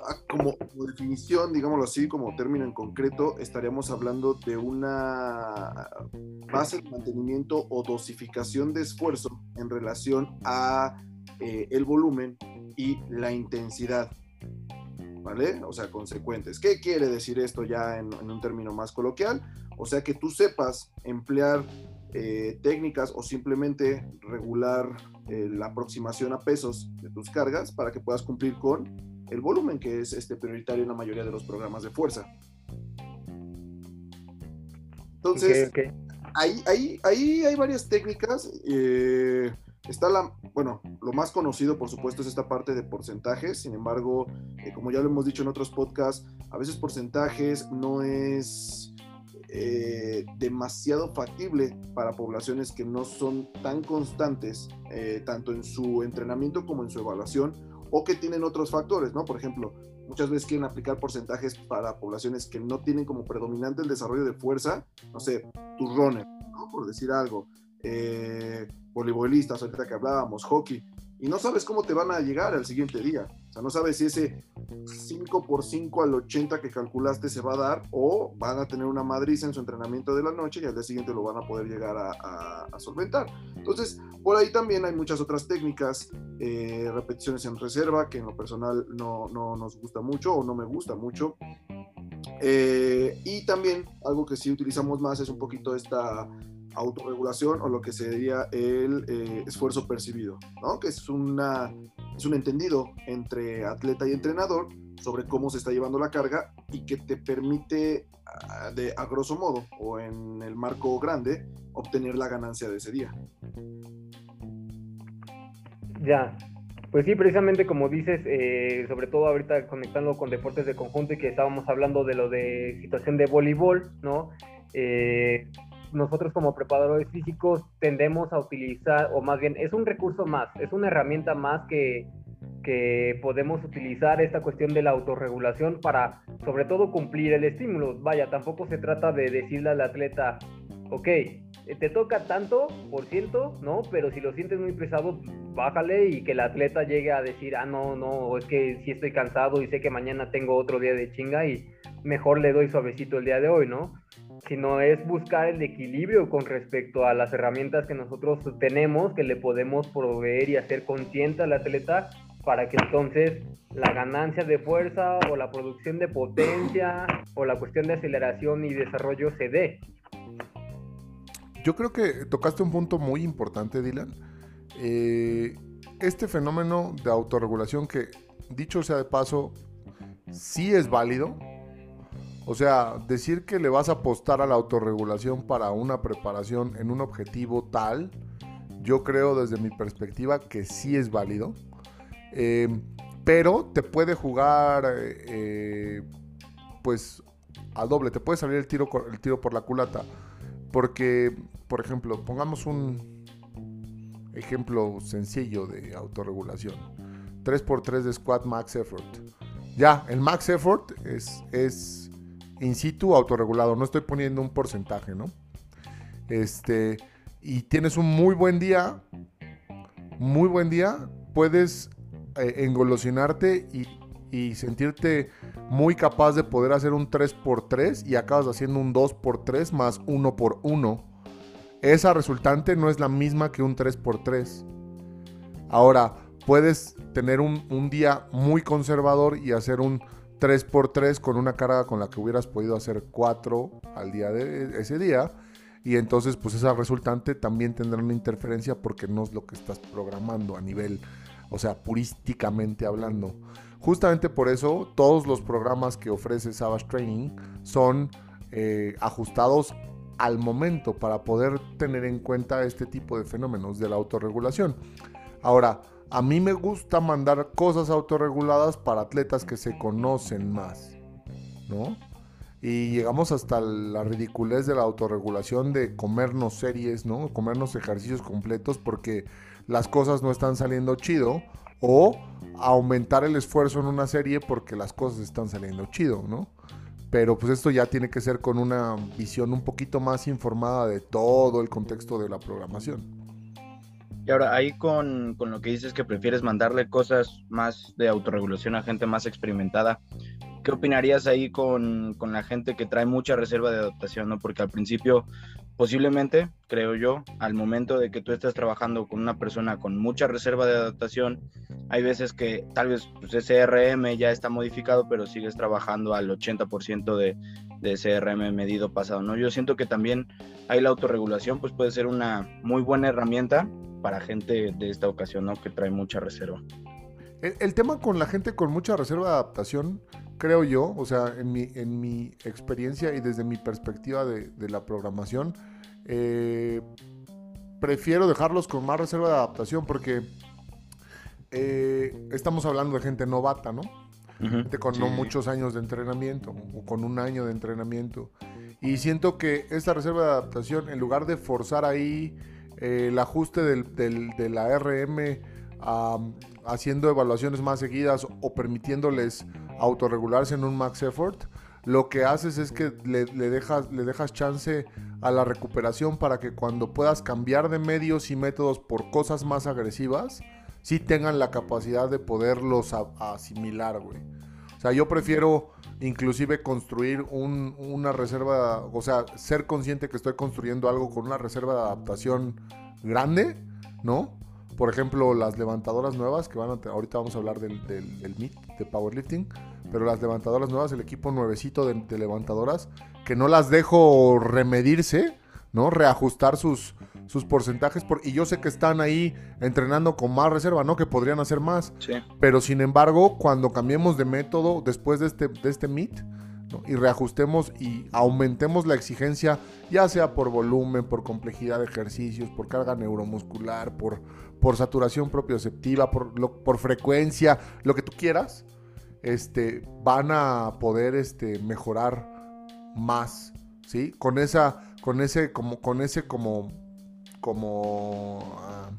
[SPEAKER 4] Ah, como, definición, digámoslo así, como término en concreto, estaríamos hablando de una base de mantenimiento o dosificación de esfuerzo en relación a eh, el volumen y la intensidad. ¿Vale? O sea, consecuentes. ¿Qué quiere decir esto ya en, un término más coloquial? O sea, que tú sepas emplear eh, técnicas o simplemente regular eh, la aproximación a pesos de tus cargas para que puedas cumplir con el volumen que es este prioritario en la mayoría de los programas de fuerza. Entonces, Ahí, ahí, ahí, hay varias técnicas. Eh, está la, bueno, lo más conocido, por supuesto, es esta parte de porcentajes. Sin embargo, eh, como ya lo hemos dicho en otros podcasts, a veces porcentajes no es eh, demasiado factible para poblaciones que no son tan constantes, tanto en su entrenamiento como en su evaluación, o que tienen otros factores, ¿no? Por ejemplo, muchas veces quieren aplicar porcentajes para poblaciones que no tienen como predominante el desarrollo de fuerza, no sé, tus runners, ¿no? Por decir algo, eh, voleibolistas, ahorita que hablábamos, hockey, y no sabes cómo te van a llegar al siguiente día. O sea, no sabes si ese 5 por 5 al 80 que calculaste se va a dar o van a tener una madriza en su entrenamiento de la noche y al día siguiente lo van a poder llegar a, solventar. Entonces, por ahí también hay muchas otras técnicas, eh, repeticiones en reserva, que en lo personal no, no, nos gusta mucho o no me gusta mucho. Eh, y también algo que sí utilizamos más es un poquito esta autorregulación o lo que sería el eh, esfuerzo percibido, ¿no? que es una es un entendido entre atleta y entrenador sobre cómo se está llevando la carga y que te permite, ah, de, a grosso modo, o en el marco grande, obtener la ganancia de ese día.
[SPEAKER 1] Ya, pues sí, precisamente como dices, eh, sobre todo ahorita conectando con deportes de conjunto y que estábamos hablando de lo de situación de voleibol, ¿no? Eh, nosotros como preparadores físicos tendemos a utilizar, o más bien es un recurso más, es una herramienta más que, que podemos utilizar esta cuestión de la autorregulación para sobre todo cumplir el estímulo. Vaya, tampoco se trata de decirle al atleta, ok, te toca tanto por ciento, ¿no? Pero si lo sientes muy pesado, bájale y que el atleta llegue a decir, ah, no, no, es que sí estoy cansado y sé que mañana tengo otro día de chinga y mejor le doy suavecito el día de hoy, ¿no? Sino es buscar el equilibrio con respecto a las herramientas que nosotros tenemos, que le podemos proveer y hacer consciente al atleta para que entonces la ganancia de fuerza o la producción de potencia o la cuestión de aceleración y desarrollo se dé.
[SPEAKER 2] Yo creo que tocaste un punto muy importante, Dylan. Eh, este fenómeno de autorregulación que, dicho sea de paso, sí es válido, o sea, decir que le vas a apostar a la autorregulación para una preparación en un objetivo tal, yo creo desde mi perspectiva que sí es válido. Em, pero te puede jugar, eh, pues, a doble. Te puede salir el tiro, el tiro por la culata. Porque, por ejemplo, pongamos un ejemplo sencillo de autorregulación. 3x3 de squat max effort. Ya, el max effort es, es in situ autorregulado, no estoy poniendo un porcentaje, ¿no? Este, y tienes un muy buen día, muy buen día, puedes eh, engolosinarte y, y, sentirte muy capaz de poder hacer un 3x3 y acabas haciendo un 2x3 más 1x1. Esa resultante no es la misma que un 3x3. Ahora, puedes tener un, un día muy conservador y hacer un 3x3 con una carga con la que hubieras podido hacer 4 al día de ese día. Y entonces, pues esa resultante también tendrá una interferencia porque no es lo que estás programando a nivel, o sea, purísticamente hablando. Justamente por eso, todos los programas que ofrece Savage Training son eh, ajustados al momento para poder tener en cuenta este tipo de fenómenos de la autorregulación. Ahora, a mí me gusta mandar cosas autorreguladas para atletas que se conocen más, ¿no? Y llegamos hasta la ridiculez de la autorregulación de comernos series, ¿no? Comernos ejercicios completos porque las cosas no están saliendo chido. O aumentar el esfuerzo en una serie porque las cosas están saliendo chido, ¿no? Pero pues esto ya tiene que ser con una visión un poquito más informada de todo el contexto de la programación.
[SPEAKER 3] Y ahora, ahí con, con, lo que dices que prefieres mandarle cosas más de autorregulación a gente más experimentada, ¿qué opinarías ahí con, con, la gente que trae mucha reserva de adaptación? ¿no? Porque al principio, posiblemente, creo yo, al momento de que tú estás trabajando con una persona con mucha reserva de adaptación, hay veces que tal vez pues, ese RM ya está modificado, pero sigues trabajando al 80% de, de ese RM medido pasado, ¿no? Yo siento que también ahí la autorregulación pues puede ser una muy buena herramienta para gente de esta ocasión, ¿no? Que trae mucha reserva.
[SPEAKER 2] El, tema con la gente con mucha reserva de adaptación, creo yo, o sea, en mi, en mi experiencia y desde mi perspectiva de, la programación, eh, prefiero dejarlos con más reserva de adaptación porque eh, estamos hablando de gente novata, ¿no? gente con no muchos años de entrenamiento o con un año de entrenamiento. Y siento que esta reserva de adaptación, en lugar de forzar ahí el ajuste del, de la RM haciendo evaluaciones más seguidas o permitiéndoles autorregularse en un max effort, lo que haces es que le, dejas, le dejas chance a la recuperación para que cuando puedas cambiar de medios y métodos por cosas más agresivas, sí tengan la capacidad de poderlos asimilar, güey. O sea, yo prefiero inclusive construir una reserva, o sea, ser consciente que estoy construyendo algo con una reserva de adaptación grande, ¿no? Por ejemplo, las levantadoras nuevas, que van a, ahorita vamos a hablar del, del, MIT, de powerlifting, pero las levantadoras nuevas, el equipo nuevecito de levantadoras, que no las dejo remedirse, ¿no? Reajustar sus, sus porcentajes por, y yo sé que están ahí entrenando con más reserva, ¿no? Que podrían hacer más.
[SPEAKER 3] Sí.
[SPEAKER 2] Pero sin embargo, cuando cambiemos de método después de este, de este meet y reajustemos y aumentemos la exigencia, ya sea por volumen, por complejidad de ejercicios, por carga neuromuscular, por, por saturación propioceptiva, por, por frecuencia, lo que tú quieras, este, van a poder este, mejorar más, ¿sí? Con esa, con ese, como, con ese como como, ah,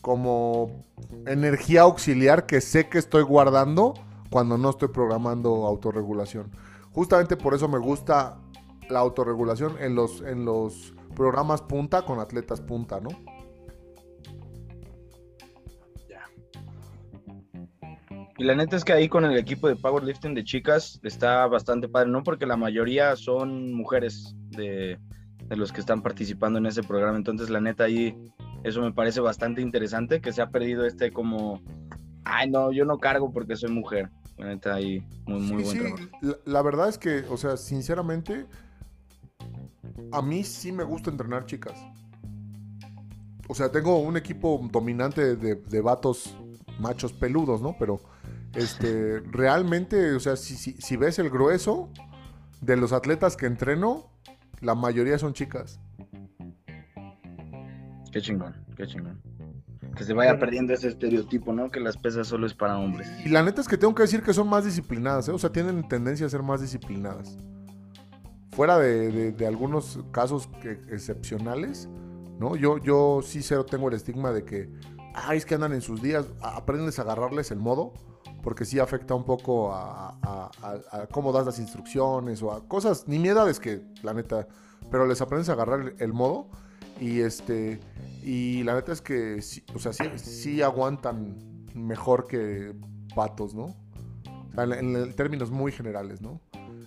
[SPEAKER 2] como energía auxiliar que sé que estoy guardando cuando no estoy programando autorregulación. Justamente por eso me gusta la autorregulación en los, en los programas punta con atletas punta, ¿no?
[SPEAKER 3] Ya. Y la neta es que ahí con el equipo de powerlifting de chicas está bastante padre, ¿no? Porque la mayoría son mujeres de, de los que están participando en ese programa. Entonces, la neta, ahí eso me parece bastante interesante, que se ha perdido este como, ay, no, yo no cargo porque soy mujer. La neta, ahí muy, muy buen trabajo.
[SPEAKER 2] La, la, verdad es que, o sea, sinceramente, a mí sí me gusta entrenar chicas. O sea, tengo un equipo dominante de, de vatos machos peludos, ¿no? Pero, este, realmente, o sea, si, si, si ves el grueso de los atletas que entreno, la mayoría son chicas.
[SPEAKER 3] Qué chingón, qué chingón. Que se vaya perdiendo ese estereotipo, ¿no? Que las pesas solo es para hombres.
[SPEAKER 2] Y la neta es que tengo que decir que son más disciplinadas, ¿eh? O sea, tienen tendencia a ser más disciplinadas. Fuera de, algunos casos excepcionales, ¿no? Yo, yo sí cero tengo el estigma de que, ay, es que andan en sus días, aprendes a agarrarles el modo porque sí afecta un poco a, cómo das las instrucciones o a cosas, ni miedades que la neta, pero les aprendes a agarrar el, modo y este y la neta es que o sea, sí, aguantan mejor que patos, ¿no? en, términos muy generales, ¿no?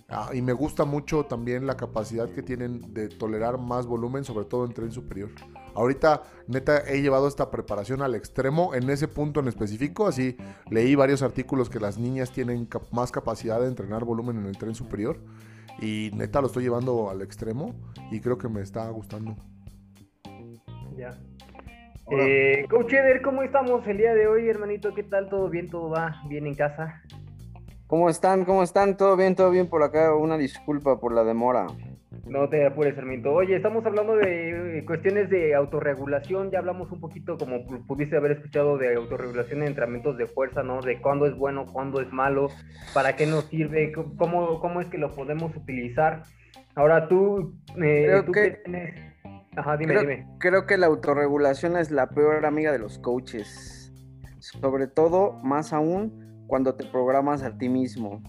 [SPEAKER 2] Ah, y me gusta mucho también la capacidad que tienen de tolerar más volumen, sobre todo en tren superior. Ahorita, neta, he llevado esta preparación al extremo en ese punto en específico. Así, leí varios artículos que las niñas tienen más capacidad de entrenar volumen en el tren superior. Y neta, lo estoy llevando al extremo y creo que me está gustando.
[SPEAKER 1] Ya. Eh, Coach Eder, ¿cómo estamos el día de hoy, hermanito? ¿Qué tal? ¿Todo bien? ¿Todo va bien en casa?
[SPEAKER 5] ¿Cómo están? ¿Cómo están? ¿Todo bien? ¿Todo bien por acá? Una disculpa por la demora.
[SPEAKER 1] No te apures, Herminto. Oye, estamos hablando de eh, cuestiones de autorregulación. Ya hablamos un poquito, como pudiste haber escuchado, de autorregulación en entrenamientos de fuerza, ¿no? De cuándo es bueno, cuándo es malo, para qué nos sirve, cómo, cómo es que lo podemos utilizar. Ahora tú,
[SPEAKER 5] eh, creo que, tienes... Ajá, dime, dime. Creo que la autorregulación es la peor amiga de los coaches. Sobre todo, más aún, cuando te programas a ti mismo.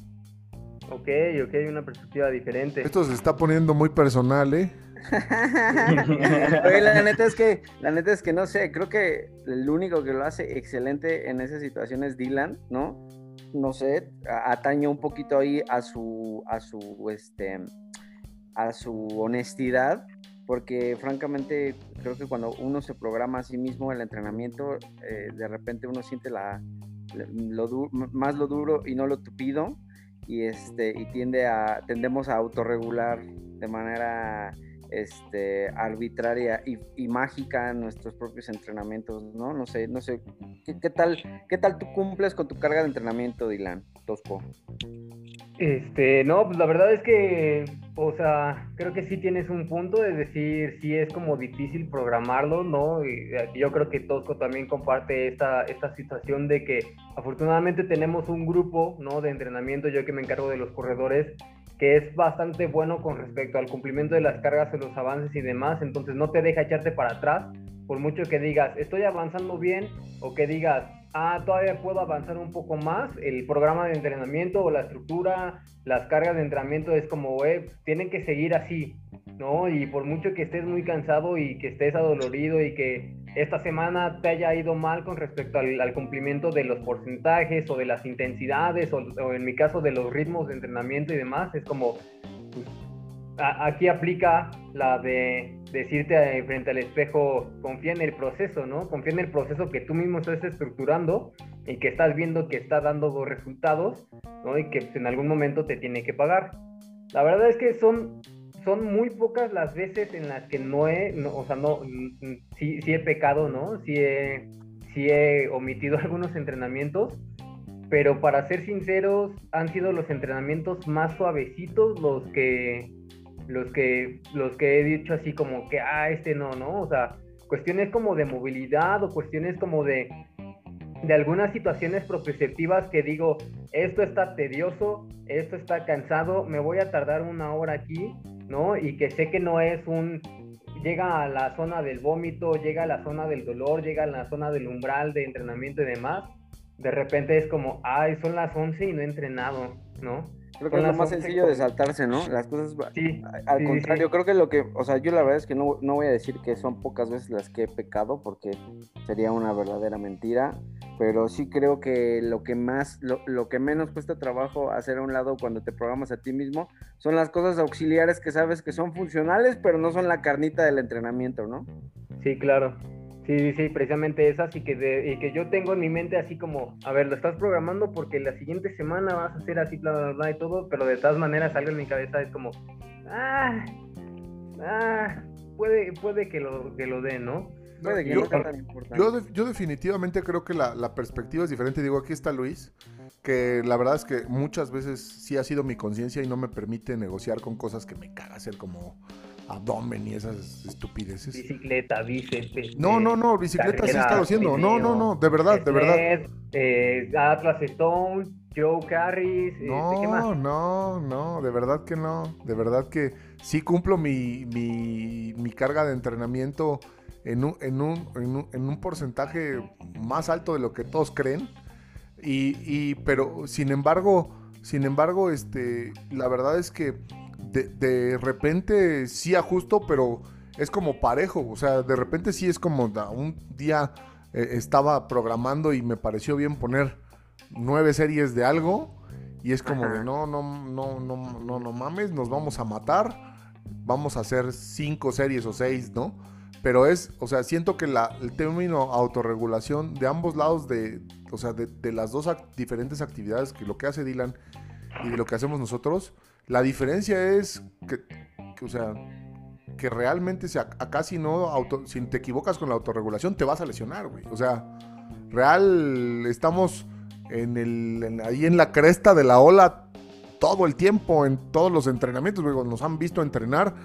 [SPEAKER 1] Ok, ok, una perspectiva diferente.
[SPEAKER 2] Esto se está poniendo muy personal, ¿eh?
[SPEAKER 5] la neta es que, la neta es que no sé, creo que el único que lo hace excelente en esa situación es Dylan, ¿no? No sé, atañe un poquito ahí a su, a su, este, a su honestidad, porque francamente creo que cuando uno se programa a sí mismo el entrenamiento, eh, de repente uno siente la, lo más lo duro y no lo tupido y este y tiende a tendemos a autorregular de manera este arbitraria y, mágica nuestros propios entrenamientos no no sé no sé ¿qué, tal qué tal tú cumples con tu carga de entrenamiento Dylan Tosco
[SPEAKER 1] este, no, pues la verdad es que, o sea, creo que sí tienes un punto de decir, sí es como difícil programarlo, ¿no? Y yo creo que Tosco también comparte esta, esta situación de que afortunadamente tenemos un grupo, ¿no? De entrenamiento, yo que me encargo de los corredores, que es bastante bueno con respecto al cumplimiento de las cargas, de los avances y demás, entonces no te deja echarte para atrás, por mucho que digas, estoy avanzando bien, o que digas, ah, todavía puedo avanzar un poco más, el programa de entrenamiento o la estructura, las cargas de entrenamiento es como, eh, tienen que seguir así, ¿no? Y por mucho que estés muy cansado y que estés adolorido y que esta semana te haya ido mal con respecto al, cumplimiento de los porcentajes o de las intensidades o, o, en mi caso de los ritmos de entrenamiento y demás, es como, pues, aquí aplica la de decirte eh, frente al espejo, confía en el proceso, ¿no? Confía en el proceso que tú mismo estás estructurando y que estás viendo que está dando resultados, ¿no? Y que pues, en algún momento te tiene que pagar. La verdad es que son, son muy pocas las veces en las que no he, o sea, no, sí, sí he pecado, ¿no? Sí he, sí he omitido algunos entrenamientos, pero para ser sinceros, han sido los entrenamientos más suavecitos los que, los que, los que he dicho así como que, ah, este no, ¿no? O sea, cuestiones como de movilidad o cuestiones como de, de algunas situaciones proprioceptivas que digo, esto está tedioso, esto está cansado, me voy a tardar una hora aquí, ¿no? Y que sé que no es un, llega a la zona del vómito, llega a la zona del dolor, llega a la zona del umbral de entrenamiento y demás, de repente es como, ay, son las 11 y no he entrenado, ¿no?
[SPEAKER 5] Creo que es lo más sencillo de saltarse, ¿no? Las cosas. al contrario, creo que lo que. O sea, yo la verdad es que no, no, voy a decir que son pocas veces las que he pecado, porque sería una verdadera mentira. Pero sí creo que lo que más. Lo, lo que menos cuesta trabajo hacer a un lado cuando te programas a ti mismo son las cosas auxiliares que sabes que son funcionales, pero no son la carnita del entrenamiento, ¿no?
[SPEAKER 1] Sí, claro. Sí, sí, precisamente esas y que, de, que yo tengo en mi mente así como, a ver, lo estás programando porque la siguiente semana vas a hacer así, bla, bla, bla y todo, pero de todas maneras algo en mi cabeza es como, ah, ah, puede, puede que lo, que lo den, ¿no? Puede que
[SPEAKER 2] yo, no sea tan importante. Yo, definitivamente creo que la, la perspectiva es diferente. Digo, aquí está Luis, que la verdad es que muchas veces sí ha sido mi conciencia y no me permite negociar con cosas que me caga hacer como abdomen y esas estupideces.
[SPEAKER 1] Bicicleta, bíceps.
[SPEAKER 2] No, no, no, bicicleta sí he estado haciendo. No, no, no, de verdad, de verdad.
[SPEAKER 1] Eh, Atlas Stone, Joe Carries.
[SPEAKER 2] Este, no, no, no, de verdad que no. De verdad que sí cumplo mi, mi, mi carga de entrenamiento en un, en, un, en, un, en un porcentaje más alto de lo que todos creen. Y, y, pero sin embargo, sin embargo, este, la verdad es que de, repente sí ajusto, pero es como parejo. O sea, de repente sí es como un día eh, estaba programando y me pareció bien poner nueve series de algo. Y es como de no, no, no, no, no, no mames, nos vamos a matar. Vamos a hacer cinco series o seis, ¿no? Pero es, o sea, siento que el término autorregulación de ambos lados de, o sea, de, de las dos diferentes actividades que lo que hace Dylan y de lo que hacemos nosotros, la diferencia es que, o sea, que realmente si acá si no, auto, si te equivocas con la autorregulación, te vas a lesionar, güey. O sea, real, estamos en el, ahí en la cresta de la ola todo el tiempo, en todos los entrenamientos, güey, nos han visto entrenar,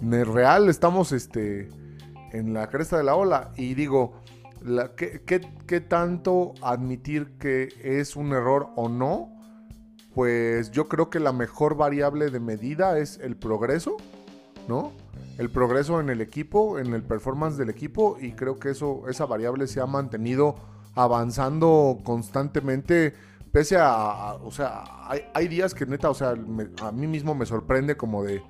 [SPEAKER 2] en real estamos este, en la cresta de la ola. Y digo, ¿qué, qué tanto admitir que es un error o no? Pues yo creo que la mejor variable de medida es el progreso, ¿no? El progreso en el equipo, en el performance del equipo y creo que eso, esa variable se ha mantenido avanzando constantemente pese a, o sea, hay, días que neta, o sea, a mí mismo me sorprende como de,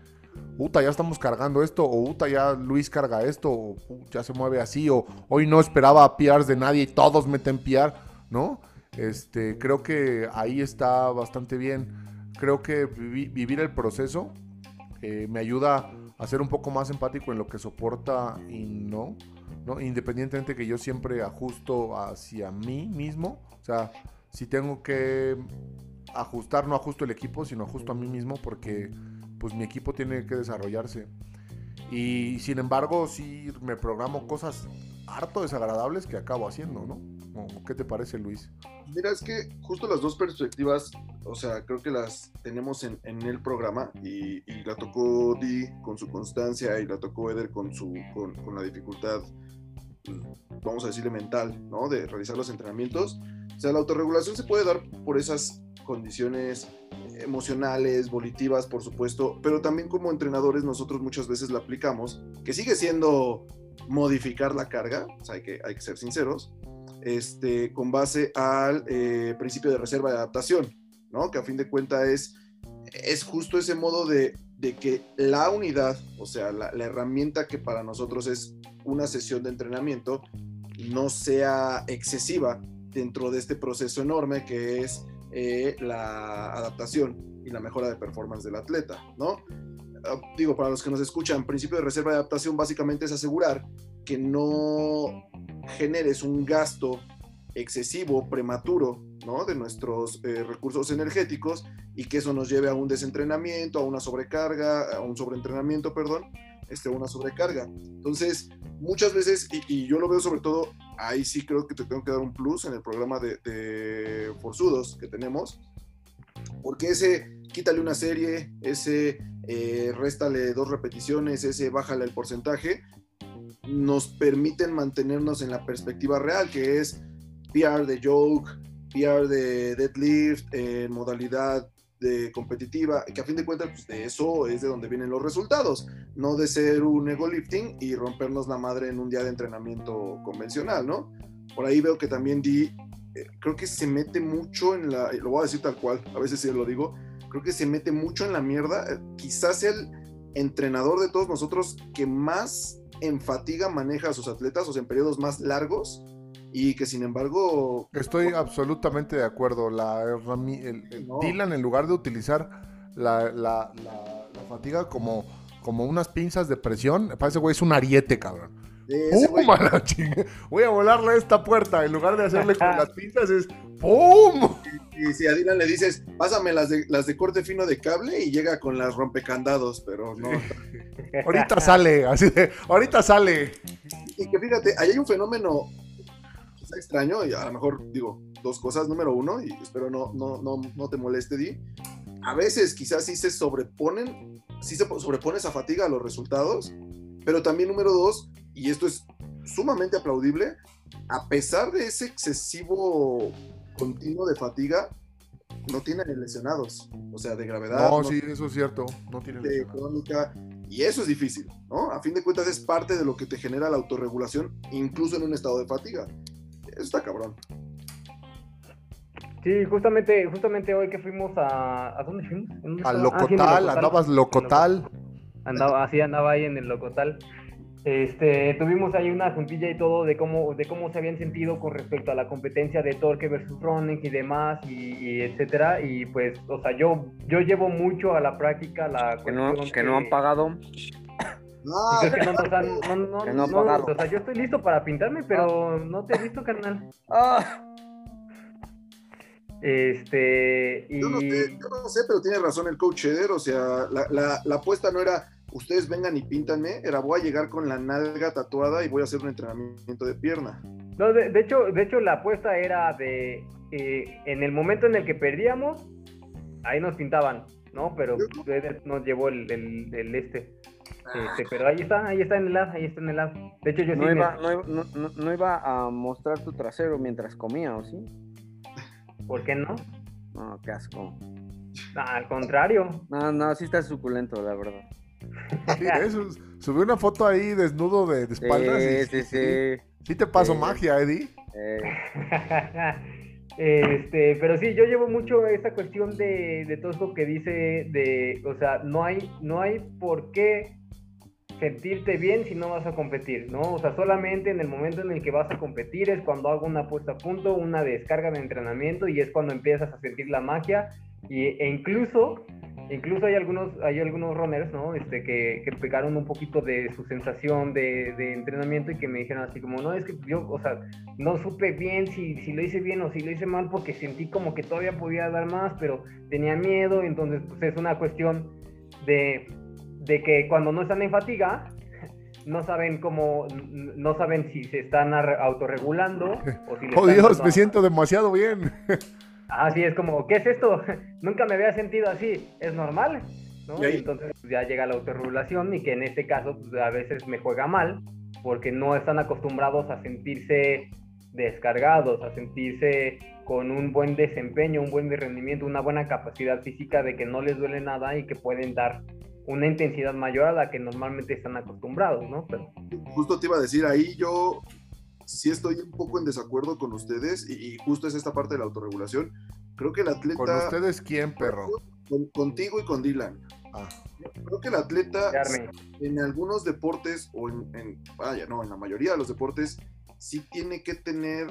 [SPEAKER 2] Uta, ya estamos cargando esto, o Uta, ya Luis carga esto, o ya se mueve así, o hoy no esperaba PRs de nadie y todos meten PR, ¿no? Este, creo que ahí está bastante bien. Creo que vivir el proceso eh, me ayuda a ser un poco más empático en lo que soporta y no. Independientemente que yo siempre ajusto hacia mí mismo. O sea, si tengo que ajustar, no ajusto el equipo, sino ajusto a mí mismo porque pues mi equipo tiene que desarrollarse. Y sin embargo, sí me programo cosas harto desagradables que acabo haciendo, ¿no? ¿Qué te parece, Luis?
[SPEAKER 4] Mira, es que justo las dos perspectivas, o sea, creo que las tenemos en, el programa y, la tocó Di con su constancia y la tocó Eder con, su, con, con la dificultad, vamos a decirle mental, ¿no? De realizar los entrenamientos. O sea, la autorregulación se puede dar por esas condiciones emocionales, volitivas, por supuesto, pero también como entrenadores nosotros muchas veces la aplicamos, que sigue siendo modificar la carga, o sea, hay que, hay que ser sinceros, este, con base al eh, principio de reserva de adaptación, ¿no? Que a fin de cuentas es, justo ese modo de, de que la unidad, o sea, la, herramienta que para nosotros es una sesión de entrenamiento, no sea excesiva dentro de este proceso enorme que es eh, la adaptación y la mejora de performance del atleta, ¿no? Ah, digo, para los que nos escuchan, principio de reserva de adaptación básicamente es asegurar que no generes un gasto excesivo, prematuro, ¿no? De nuestros eh, recursos energéticos y que eso nos lleve a un desentrenamiento, a una sobrecarga, a un sobreentrenamiento, perdón, este, una sobrecarga. Entonces, muchas veces, y, yo lo veo sobre todo, ahí sí creo que te tengo que dar un plus en el programa de, de Forzudos que tenemos, porque ese quítale una serie, ese eh, réstale dos repeticiones, ese bájale el porcentaje, nos permiten mantenernos en la perspectiva real, que es PR de joke, PR de deadlift, en modalidad de competitiva, que a fin de cuentas pues, de eso es de donde vienen los resultados, no de ser un ego lifting y rompernos la madre en un día de entrenamiento convencional, ¿no? Por ahí veo que también Di, eh, creo que se mete mucho en la, lo voy a decir tal cual, a veces sí lo digo, creo que se mete mucho en la mierda, eh, quizás el entrenador de todos nosotros que más en fatiga maneja a sus atletas, o sea, en periodos más largos, y que sin embargo...
[SPEAKER 2] Estoy absolutamente de acuerdo. La, el, Dylan, en lugar de utilizar la, la, fatiga como, como unas pinzas de presión, parece, güey, es un ariete, cabrón. ¡Pum! Voy a volarle esta puerta. En lugar de hacerle con las pinzas, es ¡Pum!
[SPEAKER 4] Y, si a Dylan le dices, pásame las de, las de corte fino de cable y llega con las rompecandados, pero no.
[SPEAKER 2] ahorita sale, así de, ahorita sale.
[SPEAKER 4] Y que fíjate, ahí hay un fenómeno extraño, y a lo mejor digo dos cosas. Número uno, y espero no, no, no, no te moleste, Di. A veces quizás sí se sobreponen, sí se sobrepone esa fatiga a los resultados, pero también número dos, y esto es sumamente aplaudible, a pesar de ese excesivo continuo de fatiga, no tienen lesionados, o sea, de gravedad.
[SPEAKER 2] No, sí, eso es cierto, no tienen
[SPEAKER 4] de crónica, y eso es difícil, ¿no? A fin de cuentas es parte de lo que te genera la autorregulación, incluso en un estado de fatiga está cabrón.
[SPEAKER 1] Sí, justamente, justamente hoy que fuimos a. ¿A dónde fuimos?
[SPEAKER 2] Al ah, Locotal, andabas Locotal.
[SPEAKER 1] Andaba, así andaba ahí en el Locotal. Este, tuvimos ahí una juntilla y todo de cómo, de cómo se habían sentido con respecto a la competencia de Torque versus Running y demás, y, etcétera. Y pues, o sea, yo, yo llevo mucho a la práctica la
[SPEAKER 5] que no, que no han pagado
[SPEAKER 1] no, es que no nos han, no, no, no, no o sea, yo estoy listo para pintarme, pero no te he visto, carnal. Ah. Este, y...
[SPEAKER 4] Yo no, sé, yo no sé, pero tiene razón el coach Eder, o sea, la, la, la, apuesta no era ustedes vengan y píntanme, era voy a llegar con la nalga tatuada y voy a hacer un entrenamiento de pierna.
[SPEAKER 1] No, de, hecho, de hecho la apuesta era de, eh, en el momento en el que perdíamos, ahí nos pintaban, ¿no? Pero nos llevó el, el, el este. Este, pero ahí está, ahí está en el lab, ahí está en el lab. De hecho, yo
[SPEAKER 5] no iba, no, iba a mostrar tu trasero mientras comía, ¿o sí?
[SPEAKER 1] ¿Por qué no?
[SPEAKER 5] No, qué asco.
[SPEAKER 1] al contrario.
[SPEAKER 5] No, no, sí está suculento, la verdad.
[SPEAKER 2] Sí, eso, subí una foto ahí desnudo de, espaldas.
[SPEAKER 5] Sí, sí, sí,
[SPEAKER 2] sí. te paso magia, Eddie.
[SPEAKER 1] Este, pero sí, yo llevo mucho esta cuestión de, de, todo esto que dice de, o sea, no hay, no hay por qué sentirte bien si no vas a competir, ¿no? O sea, solamente en el momento en el que vas a competir es cuando hago una puesta a punto, una descarga de entrenamiento y es cuando empiezas a sentir la magia y, e incluso incluso hay algunos hay algunos runners no este que, que pegaron un poquito de su sensación de, de, entrenamiento y que me dijeron así como no es que yo o sea no supe bien si, si lo hice bien o si lo hice mal porque sentí como que todavía podía dar más pero tenía miedo entonces pues es una cuestión de de que cuando no están en fatiga, no saben cómo, no saben si se están autorregulando
[SPEAKER 2] o si Oh Dios, me siento demasiado bien.
[SPEAKER 1] Así es como, ¿qué es esto? Nunca me había sentido así, ¿es normal? ¿no? Y entonces pues, ya llega la autorregulación y que en este caso pues, a veces me juega mal porque no están acostumbrados a sentirse descargados, a sentirse con un buen desempeño, un buen rendimiento, una buena capacidad física de que no les duele nada y que pueden dar una intensidad mayor a la que normalmente están acostumbrados, ¿no? Pero...
[SPEAKER 4] Justo te iba a decir, ahí yo sí estoy un poco en desacuerdo con ustedes y, justo es esta parte de la autorregulación. Creo que el atleta...
[SPEAKER 2] ¿Con ustedes quién, perro?
[SPEAKER 4] contigo y con Dylan. Ah. Creo que el atleta en algunos deportes, o en, vaya, no, en la mayoría de los deportes, sí tiene que tener,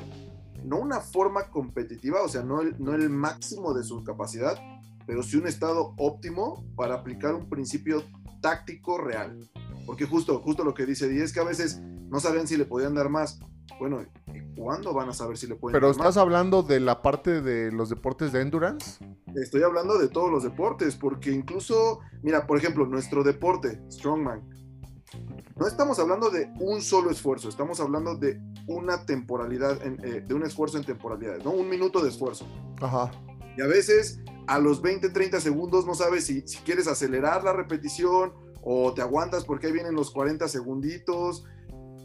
[SPEAKER 4] no una forma competitiva, o sea, no el, no el máximo de su capacidad, pero sí un estado óptimo para aplicar un principio táctico real. Porque justo, justo lo que dice Díaz es que a veces no sabían si le podían dar más. Bueno, ¿cuándo van a saber si le pueden
[SPEAKER 2] Pero estás hablando de la parte de los deportes de endurance?
[SPEAKER 4] Estoy hablando de todos los deportes, porque incluso, mira, por ejemplo, nuestro deporte, Strongman, no estamos hablando de un solo esfuerzo, estamos hablando de una temporalidad, eh, de un esfuerzo en temporalidades, ¿no? Un minuto de esfuerzo.
[SPEAKER 2] Ajá.
[SPEAKER 4] Y a veces a los 20, 30 segundos no sabes si, si quieres acelerar la repetición o te aguantas porque ahí vienen los 40 segunditos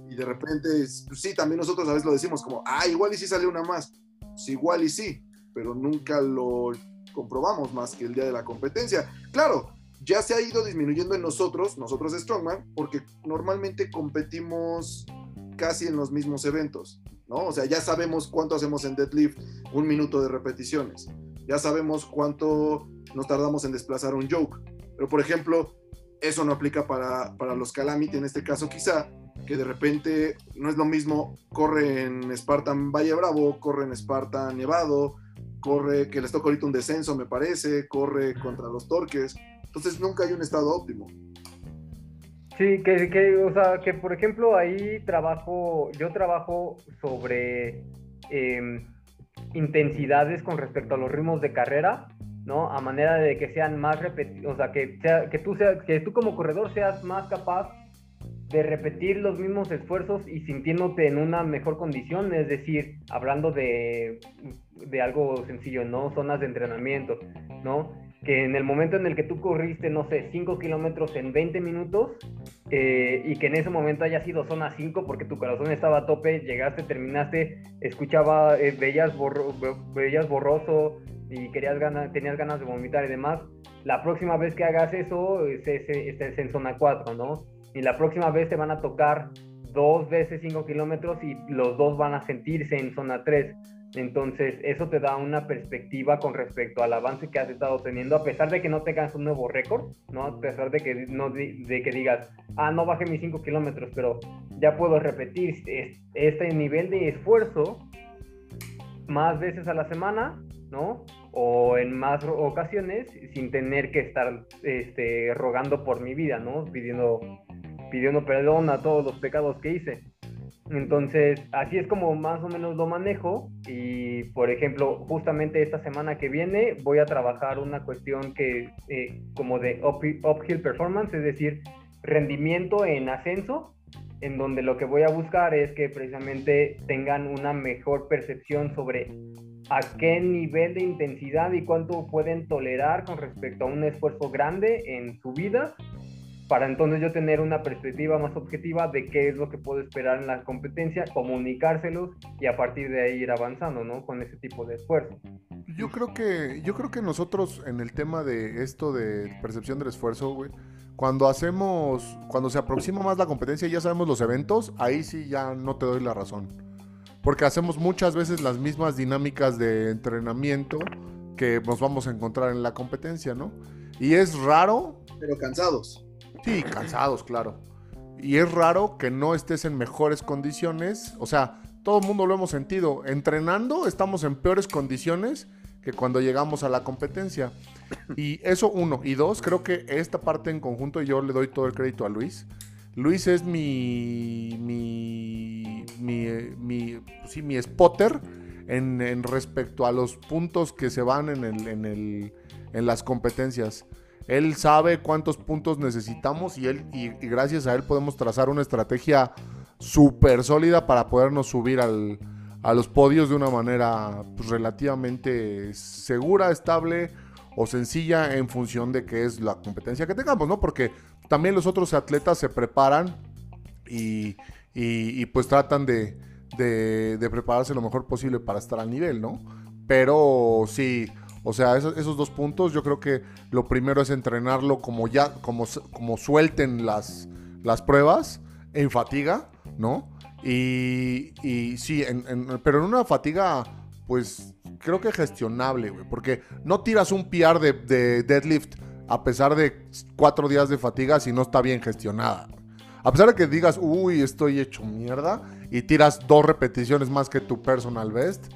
[SPEAKER 4] y de repente, pues sí, también nosotros a veces lo decimos como, ah, igual y sí sale una más. Pues igual y sí, pero nunca lo comprobamos más que el día de la competencia. Claro, ya se ha ido disminuyendo en nosotros, nosotros Strongman, porque normalmente competimos casi en los mismos eventos, ¿no? O sea, ya sabemos cuánto hacemos en deadlift, un minuto de repeticiones, ya sabemos cuánto nos tardamos en desplazar un yoke, pero por ejemplo, eso no aplica para, para los Calamity en este caso quizá, que de repente no es lo mismo, corre en Spartan Valle Bravo, corre en Spartan Nevado, corre, que les toca ahorita un descenso me parece, corre contra los Torques, entonces nunca hay un estado óptimo.
[SPEAKER 1] Sí, que, que, o sea, que por ejemplo ahí trabajo, yo trabajo sobre em, intensidades con respecto a los ritmos de carrera, ¿no? A manera de que sean más repetidos, o sea, que, sea, que, tú seas, que tú como corredor seas más capaz de repetir los mismos esfuerzos y sintiéndote en una mejor condición, es decir, hablando de, de algo sencillo, ¿no? Zonas de entrenamiento, ¿no? que en el momento en el que tú corriste, no sé, 5 kilómetros en 20 minutos eh, y que en ese momento haya sido zona 5 porque tu corazón estaba a tope, llegaste, terminaste, escuchaba, eh, veías, veías borroso y querías ganas, tenías ganas de vomitar y demás, la próxima vez que hagas eso estés en zona 4, ¿no? Y la próxima vez te van a tocar dos veces 5 kilómetros y los dos van a sentirse en zona 3 entonces, eso te da una perspectiva con respecto al avance que has estado teniendo, a pesar de que no tengas un nuevo récord, ¿no? A pesar de que, no, de que digas, ah, no bajé mis 5 kilómetros, pero ya puedo repetir este nivel de esfuerzo más veces a la semana, ¿no? O en más ocasiones sin tener que estar este, rogando por mi vida, ¿no? Pidiendo, pidiendo perdón a todos los pecados que hice. Entonces, así es como más o menos lo manejo y, por ejemplo, justamente esta semana que viene voy a trabajar una cuestión que, eh, como de uphill performance, es decir, rendimiento en ascenso, en donde lo que voy a buscar es que precisamente tengan una mejor percepción sobre a qué nivel de intensidad y cuánto pueden tolerar con respecto a un esfuerzo grande en su vida para entonces yo tener una perspectiva más objetiva de qué es lo que puedo esperar en la competencia, comunicárselos y a partir de ahí ir avanzando, ¿no? Con ese tipo de esfuerzo.
[SPEAKER 2] Yo creo que, yo creo que nosotros en el tema de esto de percepción del esfuerzo, güey, cuando hacemos, cuando se aproxima más la competencia y ya sabemos los eventos, ahí sí ya no te doy la razón. Porque hacemos muchas veces las mismas dinámicas de entrenamiento que nos vamos a encontrar en la competencia, ¿no? Y es raro.
[SPEAKER 4] Pero cansados.
[SPEAKER 2] Sí, cansados, claro. Y es raro que no estés en mejores condiciones. O sea, todo el mundo lo hemos sentido. Entrenando estamos en peores condiciones que cuando llegamos a la competencia. Y eso uno. Y dos, creo que esta parte en conjunto yo le doy todo el crédito a Luis. Luis es mi, mi, mi, mi, sí, mi spotter en, respecto a los puntos que se van en, el, en las competencias. Él sabe cuántos puntos necesitamos y, él, y, gracias a él podemos trazar una estrategia súper sólida para podernos subir al, a los podios de una manera pues, relativamente segura, estable o sencilla en función de qué es la competencia que tengamos, ¿no? Porque también los otros atletas se preparan y, y pues tratan de, de, de prepararse lo mejor posible para estar al nivel, ¿no? Pero sí o sea, esos, dos puntos, yo creo que lo primero es entrenarlo como ya, como, como suelten las, las pruebas en fatiga, ¿no? Y, y sí, pero en una fatiga, pues creo que gestionable, güey. Porque no tiras un PR de, de, deadlift a pesar de cuatro días de fatiga si no está bien gestionada. A pesar de que digas, uy, estoy hecho mierda, y tiras dos repeticiones más que tu personal best,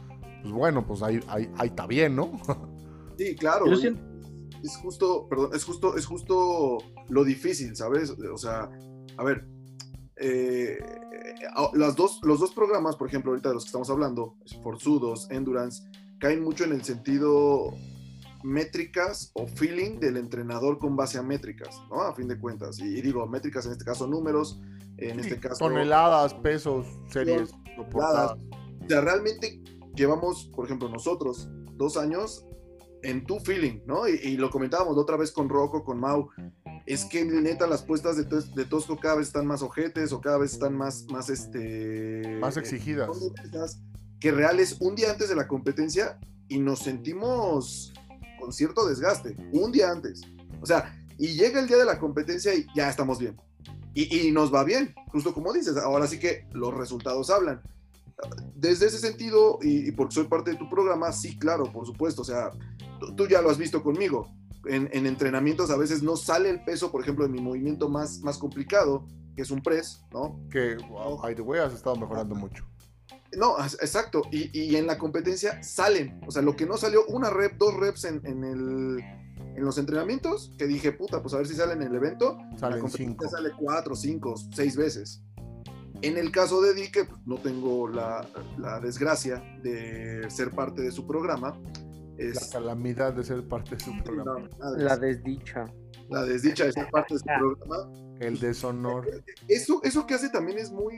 [SPEAKER 2] pues bueno, pues ahí, ahí, ahí está bien, ¿no?
[SPEAKER 4] Sí, claro. Es justo, perdón, es justo, es justo lo difícil, ¿sabes? O sea, a ver, eh, las dos, los dos programas, por ejemplo, ahorita de los que estamos hablando, Forzudos, Endurance, caen mucho en el sentido métricas o feeling del entrenador con base a métricas, ¿no? A fin de cuentas. Y, digo, métricas en este caso números, en este caso...
[SPEAKER 2] Toneladas, pesos, series,
[SPEAKER 4] O sea, realmente llevamos, por ejemplo, nosotros dos años en tu feeling, ¿no? Y, lo comentábamos otra vez con Rocco, con Mau. Es que neta las puestas de, de, Tosco cada vez están más ojetes o cada vez están más, más este...
[SPEAKER 2] Más exigidas.
[SPEAKER 4] que reales un día antes de la competencia y nos sentimos con cierto desgaste, un día antes. O sea, y llega el día de la competencia y ya estamos bien. Y, nos va bien, justo como dices, ahora sí que los resultados hablan. Desde ese sentido, y, porque soy parte de tu programa, sí, claro, por supuesto, o sea, tú, ya lo has visto conmigo. En, entrenamientos a veces no sale el peso, por ejemplo, en mi movimiento más, más complicado, que es un press, ¿no?
[SPEAKER 2] Que, wow, by the way, has estado mejorando mucho.
[SPEAKER 4] No, exacto. Y, en la competencia salen. O sea, lo que no salió, una rep, dos reps en, el, en los entrenamientos, que dije, puta, pues a ver si sale en el evento.
[SPEAKER 2] Salen
[SPEAKER 4] la
[SPEAKER 2] competencia cinco.
[SPEAKER 4] sale cuatro, cinco, seis veces. En el caso de Di, que pues, no tengo la, desgracia de ser parte de su programa.
[SPEAKER 2] Es, la calamidad de ser parte de su programa.
[SPEAKER 5] La desdicha.
[SPEAKER 4] La desdicha de ser parte de su programa.
[SPEAKER 2] El deshonor.
[SPEAKER 4] Eso, eso que hace también es muy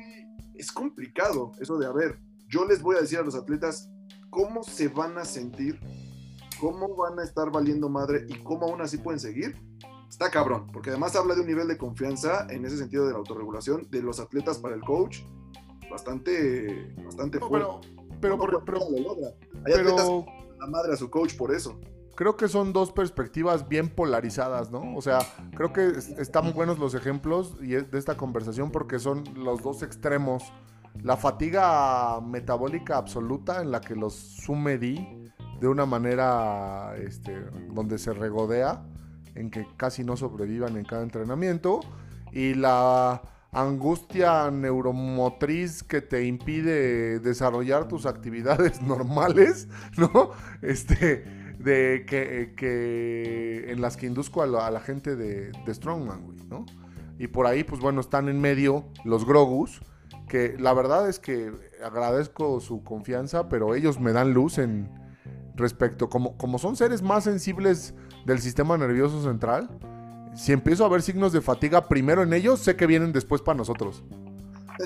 [SPEAKER 4] es complicado eso de, a ver, yo les voy a decir a los atletas cómo se van a sentir, cómo van a estar valiendo madre y cómo aún así pueden seguir. Está cabrón, porque además habla de un nivel de confianza en ese sentido de la autorregulación de los atletas para el coach bastante, bastante fuerte.
[SPEAKER 2] Pero, pero, pero,
[SPEAKER 4] Hay atletas la madre a su coach por eso
[SPEAKER 2] creo que son dos perspectivas bien polarizadas, ¿no? O sea, creo que están buenos los ejemplos de esta conversación porque son los dos extremos. La fatiga metabólica absoluta en la que los sume de una manera este, donde se regodea, en que casi no sobrevivan en cada entrenamiento, y la angustia neuromotriz que te impide desarrollar tus actividades normales, ¿no? Este, de que, en las que induzco a la, gente de, Strongman, güey, ¿no? Y por ahí, pues bueno, están en medio los Grogus, que la verdad es que agradezco su confianza, pero ellos me dan luz en respecto, como, como son seres más sensibles del sistema nervioso central, si empiezo a ver signos de fatiga primero en ellos, sé que vienen después para nosotros.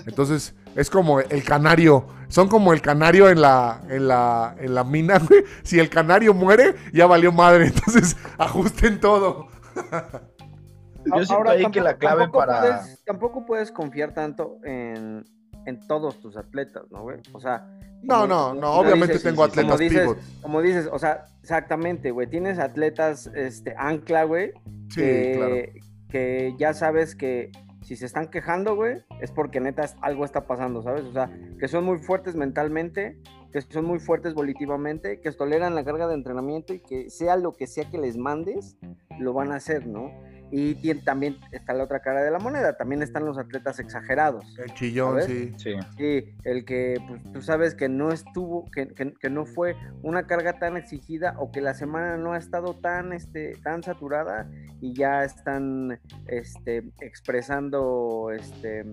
[SPEAKER 2] Entonces, es como el canario. Son como el canario en la, en la, en la mina, güey. Si el canario muere, ya valió madre. Entonces, ajusten todo.
[SPEAKER 5] Yo siento ahí que la clave para. tampoco puedes confiar tanto en, todos tus atletas, ¿no, güey? O sea.
[SPEAKER 2] No, no, no, obviamente tengo atletas
[SPEAKER 5] como dices, Como dices, o sea, exactamente, güey. Tienes atletas este, ancla, güey. Sí, que, que ya sabes que si se están quejando, güey, es porque neta algo está pasando, ¿sabes? O sea, que son muy fuertes mentalmente, que son muy fuertes volitivamente, que toleran la carga de entrenamiento y que sea lo que sea que les mandes, lo van a hacer, ¿no? Y también está la otra cara de la moneda, también están los atletas exagerados.
[SPEAKER 2] El chillón, sí.
[SPEAKER 5] sí. el que pues, tú sabes que no estuvo, que, que, no fue una carga tan exigida o que la semana no ha estado tan, este, tan saturada y ya están este, expresando este,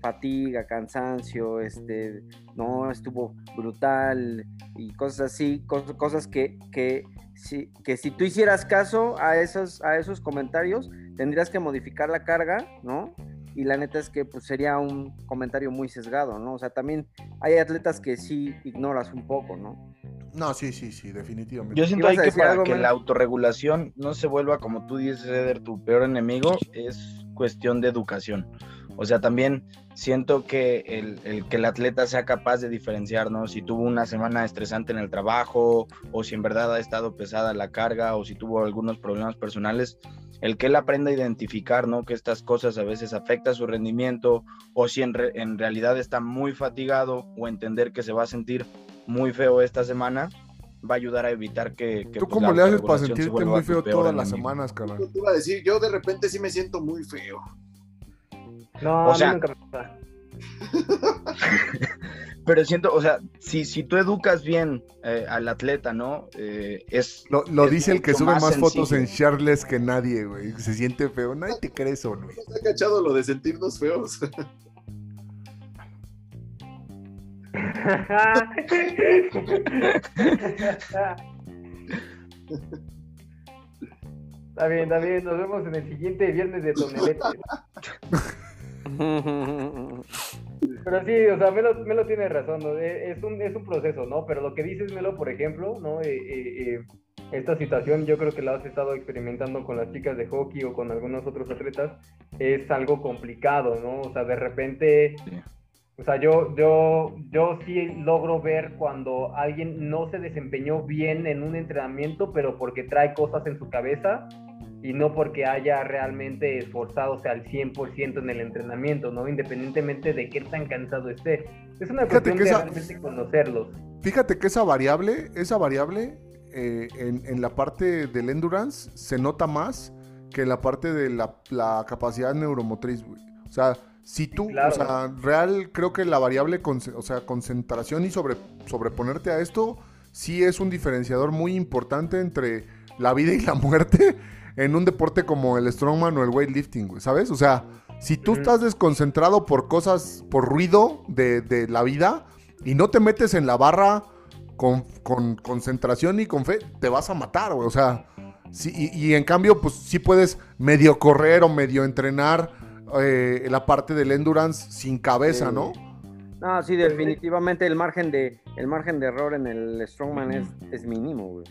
[SPEAKER 5] fatiga, cansancio, este, no, estuvo brutal y cosas así, cosas, que, que si, que si tú hicieras caso a esos, a esos comentarios, tendrías que modificar la carga, ¿no? Y la neta es que pues, sería un comentario muy sesgado, ¿no? O sea, también hay atletas que sí ignoras un poco, ¿no?
[SPEAKER 2] No, sí, sí, sí, definitivamente.
[SPEAKER 3] Yo siento ahí que para que la autorregulación no se vuelva, como tú dices, Eder, tu peor enemigo, es cuestión de educación. O sea, también siento que el, que el atleta sea capaz de diferenciar, ¿no? Si tuvo una semana estresante en el trabajo, o si en verdad ha estado pesada la carga, o si tuvo algunos problemas personales, el que él aprenda a identificar, ¿no? Que estas cosas a veces afectan su rendimiento, o si en, en realidad está muy fatigado, o entender que se va a sentir muy feo esta semana, va a ayudar a evitar que...
[SPEAKER 2] ¿Tú pues, cómo le haces para sentirte muy feo todas las semanas, cabrón?
[SPEAKER 4] Yo te iba a decir, yo de repente sí me siento muy feo.
[SPEAKER 1] No, o sea, nunca me pasa.
[SPEAKER 3] pero siento, o sea, si, si tú educas bien eh, al atleta, ¿no? Eh, es
[SPEAKER 2] Lo, dice el que sube más, fotos en Charles que nadie, güey. Se siente feo. Nadie te cree eso, güey.
[SPEAKER 4] Está cachado lo de sentirnos feos.
[SPEAKER 1] está bien, está bien. Nos vemos en el siguiente viernes de Tonelete. Pero sí, o sea, Melo, Melo tiene razón, ¿no? E, es, un, es un proceso, ¿no? Pero lo que dices, Melo, por ejemplo, ¿no? Eh, eh, eh, esta situación yo creo que la has estado experimentando con las chicas de hockey o con algunos otros atletas, es algo complicado, ¿no? O sea, de repente, o sea, yo, yo, yo sí logro ver cuando alguien no se desempeñó bien en un entrenamiento, pero porque trae cosas en su cabeza y no porque haya realmente esforzado al 100% en el entrenamiento, ¿no? Independientemente de qué tan cansado esté. Es una cuestión de realmente conocerlos.
[SPEAKER 2] Fíjate que esa variable, esa variable eh, en, la parte del endurance se nota más que en la parte de la, capacidad neuromotriz, güey. O sea, si tú, o sea, real, creo que la variable, o sea, concentración y sobre, sobreponerte a esto, sí es un diferenciador muy importante entre la vida y la muerte en un deporte como el strongman o el weightlifting, güey, ¿sabes? O sea, si tú estás desconcentrado por cosas, por ruido de, de la vida y no te metes en la barra con, concentración y con fe, te vas a matar, güey. O sea, sí, y, en cambio, pues sí puedes medio correr o medio entrenar eh, la parte del endurance sin cabeza, ¿no?
[SPEAKER 5] No, sí, definitivamente el margen de, el margen de error en el Strongman es, es mínimo, güey.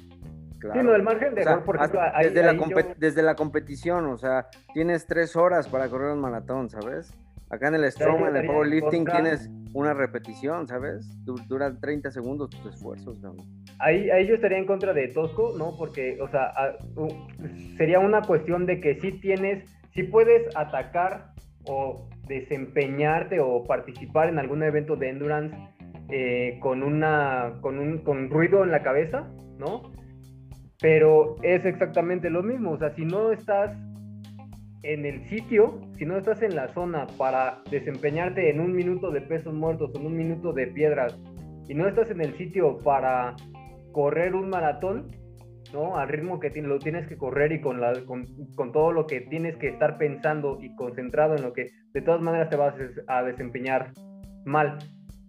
[SPEAKER 1] Sí, no, el margen de error, por ejemplo,
[SPEAKER 5] desde, la desde la competición, o sea, tienes tres horas para correr un maratón, ¿sabes? Acá en el Strongman, en el powerlifting, tienes una repetición, ¿sabes? Duran 30 segundos tus esfuerzos, ¿no?
[SPEAKER 1] Ahí, ahí yo estaría en contra de Tosco, ¿no? Porque, o sea, sería una cuestión de que sí tienes, sí puedes atacar o desempeñarte o participar en algún evento de endurance eh, con, una, con, un, con ruido en la cabeza, ¿no? Pero es exactamente lo mismo, o sea, si no estás en el sitio, si no estás en la zona para desempeñarte en un minuto de pesos muertos, en un minuto de piedras, y no estás en el sitio para correr un maratón, ¿no? Al ritmo que lo tienes que correr y con, con, todo lo que tienes que estar pensando y concentrado en lo que de todas maneras te vas a desempeñar mal.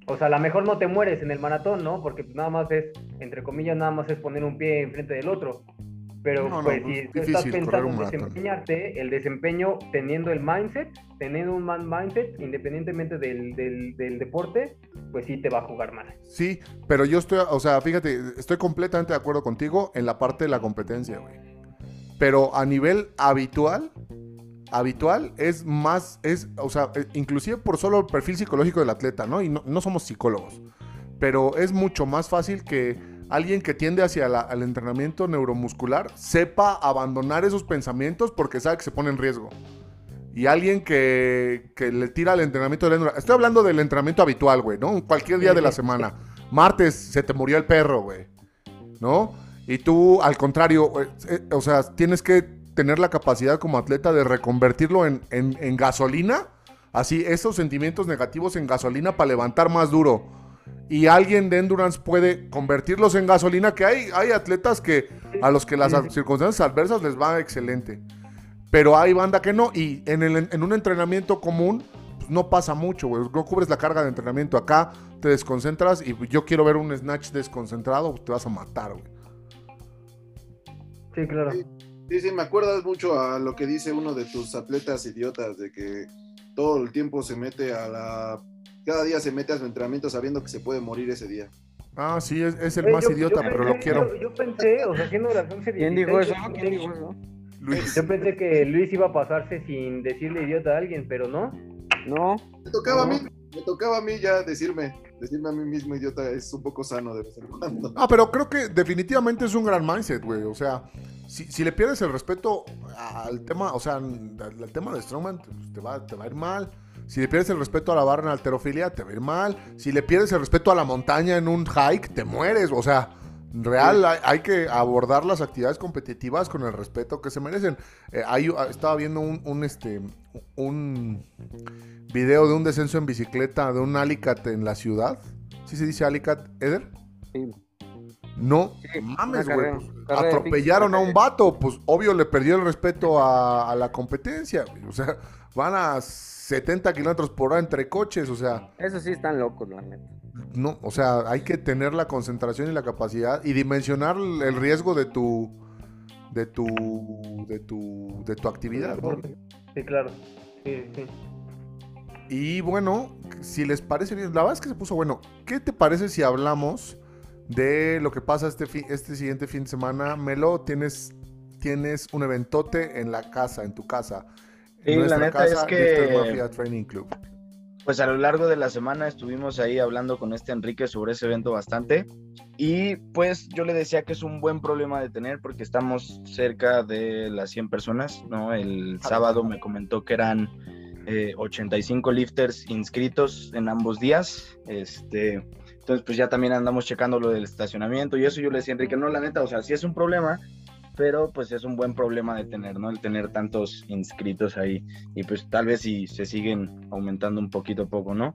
[SPEAKER 1] O sea, a lo mejor no te mueres en el maratón, ¿no? Porque nada más es, entre comillas, nada más es poner un pie enfrente del otro. Pero pues, si tú estás pensando en desempeñarte, el desempeño teniendo el mindset, teniendo un man mindset, independientemente del, del, deporte, pues sí te va a jugar mal.
[SPEAKER 2] Sí, pero yo estoy, o sea, fíjate, estoy completamente de acuerdo contigo en la parte de la competencia, güey. Pero a nivel habitual, habitual es más, es, o sea, eh, inclusive por solo el perfil psicológico del atleta, ¿no? Y no, no somos psicólogos. Pero es mucho más fácil que alguien que tiende hacia el entrenamiento neuromuscular sepa abandonar esos pensamientos porque sabe que se pone en riesgo. Y alguien que, le tira al entrenamiento del Estoy hablando del entrenamiento habitual, güey, ¿no? Cualquier día de la semana. Martes se te murió el perro, güey. ¿No? Y tú, al contrario, eh, o sea, tienes que tener la capacidad como atleta de reconvertirlo en, en gasolina. Así, esos sentimientos negativos en gasolina para levantar más duro y alguien de endurance puede convertirlos en gasolina, que hay, hay atletas que a los que las circunstancias adversas les va excelente. Pero hay banda que no, y en, el, en un entrenamiento común pues, no pasa mucho, güey. No cubres la carga de entrenamiento. Acá te desconcentras y yo quiero ver un snatch desconcentrado, pues, te vas a matar, güey.
[SPEAKER 1] Sí, claro.
[SPEAKER 4] Sí, sí, me acuerdas mucho a lo que dice uno de tus atletas idiotas, de que todo el tiempo se mete a la cada día se mete a su entrenamiento sabiendo que se puede morir ese día.
[SPEAKER 2] Ah, sí, es, el más idiota, pero lo quiero.
[SPEAKER 1] Yo, pensé, o sea, haciendo las 11
[SPEAKER 5] ¿Quién dijo eso? ¿Quién dijo eso?
[SPEAKER 1] Luis. Yo pensé que Luis iba a pasarse sin decirle idiota a alguien, pero no.
[SPEAKER 5] No.
[SPEAKER 4] Me tocaba a mí, me tocaba a mí ya decirme, decirme a mí mismo idiota es un poco sano de vez en cuando.
[SPEAKER 2] Ah, pero creo que definitivamente es un gran mindset, güey. O sea, si, si, le pierdes el respeto al tema, o sea, al, tema de Strongman, pues, te va, te va a ir mal. Si le pierdes el respeto a la barra en alterofilia, te va a ir mal. Si le pierdes el respeto a la montaña en un hike, te mueres. O sea, real hay, que abordar las actividades competitivas con el respeto que se merecen. Eh, ah, estaba viendo un, este, un video de un descenso en bicicleta de un Alicat en la ciudad. ¿Sí se dice Alicat, Eder? Sí. No, mames, güey. Pues, atropellaron a un vato, pues obvio le perdió el respeto a, la competencia. O sea, van a 70 kilómetros por hora entre coches, o sea.
[SPEAKER 5] Eso sí están locos, la neta.
[SPEAKER 2] No, o sea, hay que tener la concentración y la capacidad y dimensionar el riesgo de tu de tu de tu de tu actividad,
[SPEAKER 1] Sí, claro. Sí, sí.
[SPEAKER 2] Y bueno, si les parece bien, la verdad es que se puso bueno. ¿Qué te parece si hablamos de lo que pasa este, este siguiente fin de semana? Melo, tienes, tienes un eventote en la casa, en tu casa.
[SPEAKER 3] Sí, la neta es que... Training Club. Pues a lo largo de la semana estuvimos ahí hablando con este Enrique sobre ese evento bastante. Y pues yo le decía que es un buen problema de tener porque estamos cerca de las 100 personas, ¿no? El sábado me comentó que eran 85 eh, lifters inscritos en ambos días. Este, entonces, pues ya también andamos checando lo del estacionamiento y eso yo le decía Enrique, no, la neta, o sea, sí es un problema, pero pues es un buen problema de tener, ¿no? El tener tantos inscritos ahí y pues tal vez si se siguen aumentando un poquito a poco, ¿no?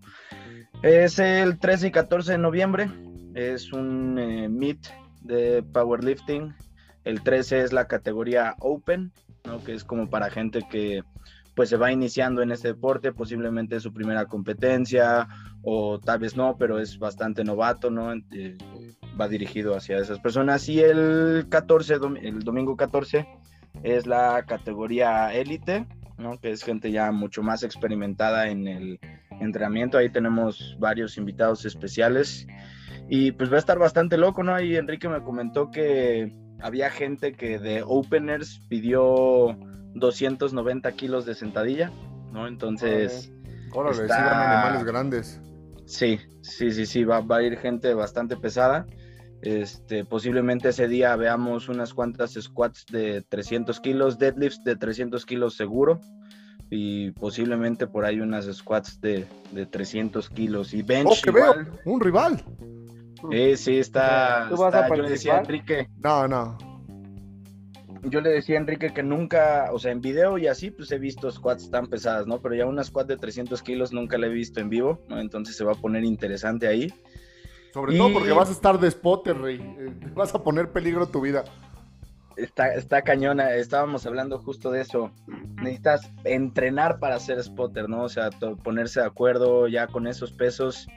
[SPEAKER 3] Es el 13 y 14 de noviembre, es un eh, meet de powerlifting. El 13 es la categoría Open, ¿no? Que es como para gente que pues se va iniciando en este deporte, posiblemente su primera competencia o tal vez no, pero es bastante novato, ¿no? Eh, va dirigido hacia esas personas. Y el 14, el domingo 14 es la categoría élite, ¿no? Que es gente ya mucho más experimentada en el entrenamiento. Ahí tenemos varios invitados especiales y pues va a estar bastante loco, ¿no? Y Enrique me comentó que había gente que de openers pidió 290 kilos de sentadilla, ¿no? Entonces.
[SPEAKER 2] Órale, animales grandes.
[SPEAKER 3] Sí, sí, sí, sí, va, va, a ir gente bastante pesada. Este, posiblemente ese día veamos unas cuantas squats de 300 kilos, deadlifts de 300 kilos seguro, y posiblemente por ahí unas squats de, de 300 kilos. Y bench.
[SPEAKER 2] Oh, que veo, un rival.
[SPEAKER 3] Sí, sí, está.
[SPEAKER 5] ¿Tú vas a yo
[SPEAKER 3] decía Enrique.
[SPEAKER 2] No, no
[SPEAKER 3] yo le decía a Enrique que nunca, o sea, en video y así, pues he visto squats tan pesadas, ¿no? Pero ya una squat de 300 kilos nunca la he visto en vivo, ¿no? Entonces se va a poner interesante ahí.
[SPEAKER 2] Sobre todo porque vas a estar de spotter, Rey. Eh, vas a poner peligro tu vida.
[SPEAKER 3] Está, está cañona, estábamos hablando justo de eso. Necesitas entrenar para ser spotter, ¿no? O sea, ponerse de acuerdo ya con esos pesos.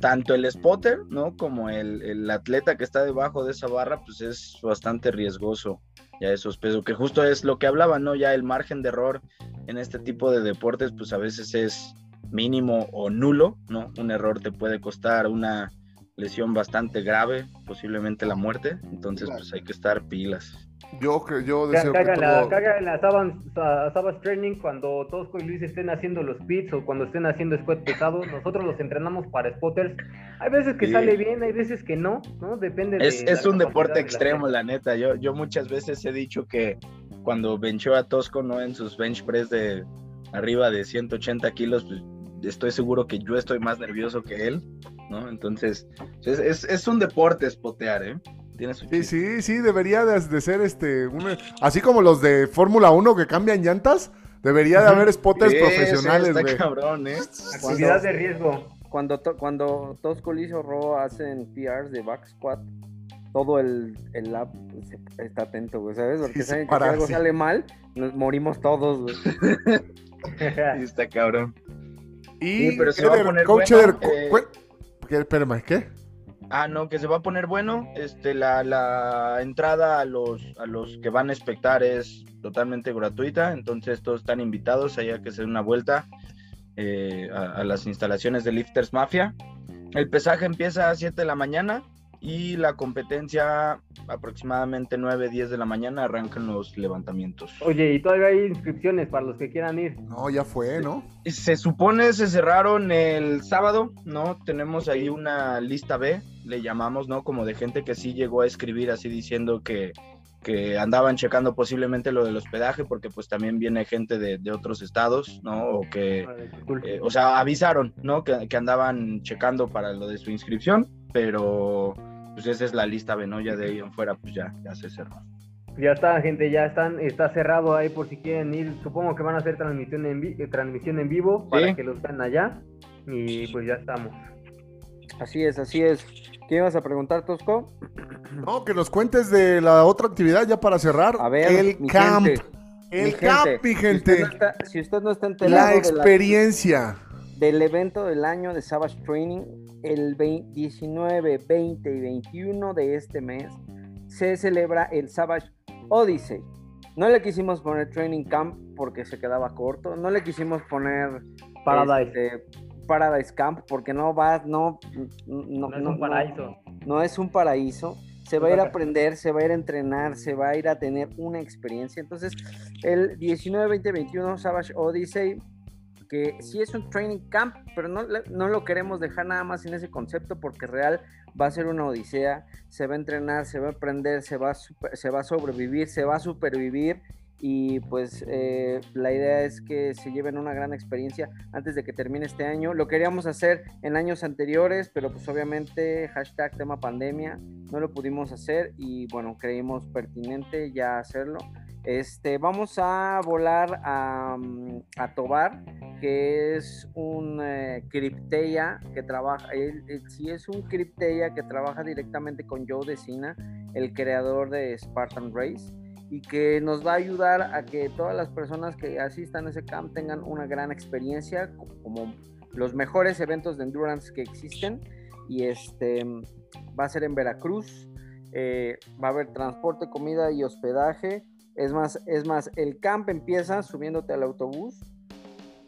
[SPEAKER 3] Tanto el spotter, ¿no? Como el, el atleta que está debajo de esa barra, pues es bastante riesgoso ya esos pesos, que justo es lo que hablaba, ¿no? Ya el margen de error en este tipo de deportes, pues a veces es mínimo o nulo, ¿no? Un error te puede costar una lesión bastante grave, posiblemente la muerte, entonces pues hay que estar pilas.
[SPEAKER 2] Yo que yo
[SPEAKER 1] deseo caga, que la, caga en la Sabas, Training cuando Tosco y Luis estén haciendo los pits o cuando estén haciendo squat pesado, nosotros los entrenamos para spotters. Hay veces que sale bien, hay veces que no, ¿no? Depende
[SPEAKER 3] es, de Es un deporte extremo, la, neta. Yo, yo muchas veces he dicho que cuando benchó a Tosco, ¿no? En sus bench press de arriba de 180 kilos, pues estoy seguro que yo estoy más nervioso que él, ¿no? Entonces, es, es, es un deporte spotear, ¿eh?
[SPEAKER 2] sí, sí, sí, debería de, ser este, así como los de Fórmula 1 que cambian llantas, debería de haber spotters profesionales,
[SPEAKER 3] güey. cabrón, ¿eh?
[SPEAKER 1] Actividad de riesgo.
[SPEAKER 5] Cuando, cuando Tosco Lizo Ro hacen PRs de back squat, todo el, el lab está atento, güey, ¿sabes? Porque saben que si algo sale mal, nos morimos todos, güey.
[SPEAKER 3] sí, está cabrón.
[SPEAKER 2] Y pero se va a poner coach bueno, eh... Espérame, ¿qué?
[SPEAKER 3] Ah, no, que se va a poner bueno. Este, la, la entrada a los, a los que van a espectar es totalmente gratuita, entonces todos están invitados allá que se den una vuelta eh, a, a, las instalaciones de Lifters Mafia. El pesaje empieza a 7 de la mañana y la competencia aproximadamente 9, 10 de la mañana arrancan los levantamientos.
[SPEAKER 1] Oye, ¿y todavía hay inscripciones para los que quieran ir?
[SPEAKER 2] No, ya fue, ¿no?
[SPEAKER 3] Se supone se cerraron el sábado, ¿no? Tenemos ahí una lista B, le llamamos, ¿no? Como de gente que sí llegó a escribir así diciendo que, que andaban checando posiblemente lo del hospedaje, porque pues también viene gente de, de otros estados, ¿no? O que, eh, o sea, avisaron, ¿no? Que, que andaban checando para lo de su inscripción, pero pues esa es la lista Benoya de ahí en fuera, pues ya, ya se cerró.
[SPEAKER 1] Ya está, gente, ya están, está cerrado ahí por si quieren ir. Supongo que van a hacer transmisión en, eh, transmisión en vivo para que los vean allá. Y pues ya estamos.
[SPEAKER 5] Así es, así es. ¿Qué ibas a preguntar, Tosco?
[SPEAKER 2] No, que nos cuentes de la otra actividad ya para cerrar.
[SPEAKER 5] A ver,
[SPEAKER 2] el camp. El camp, mi gente.
[SPEAKER 5] Si usted no está, enterado
[SPEAKER 2] La experiencia.
[SPEAKER 5] Del evento del año de Savage Training, el 19, 20 y 21 de este mes, se celebra el Savage Odyssey. No le quisimos poner Training Camp porque se quedaba corto. No le quisimos poner
[SPEAKER 1] Paradise.
[SPEAKER 5] Este, Paradise Camp porque no va,
[SPEAKER 1] no, no, no, es un paraíso.
[SPEAKER 5] No, es un paraíso. Se va a ir a aprender, se va a ir a entrenar, se va a ir a tener una experiencia. Entonces, el 19, 20, 21 Savage Odyssey, que sí es un training camp, pero no, no lo queremos dejar nada más en ese concepto porque real va a ser una odisea. Se va a entrenar, se va a aprender, se va se va a sobrevivir, se va a supervivir y pues eh, la idea es que se lleven una gran experiencia antes de que termine este año. Lo queríamos hacer en años anteriores, pero pues obviamente hashtag tema pandemia no lo pudimos hacer y bueno, creímos pertinente ya hacerlo. Este, vamos a volar a, mm, a Tobar, que es un eh, que trabaja, si es un cripteia que trabaja directamente con Joe Decina, el creador de Spartan Race y que nos va a ayudar a que todas las personas que asistan a ese camp tengan una gran experiencia, como los mejores eventos de endurance que existen. Y este va a ser en Veracruz. Eh, va a haber transporte, comida y hospedaje. Es más, es más, el camp empieza subiéndote al autobús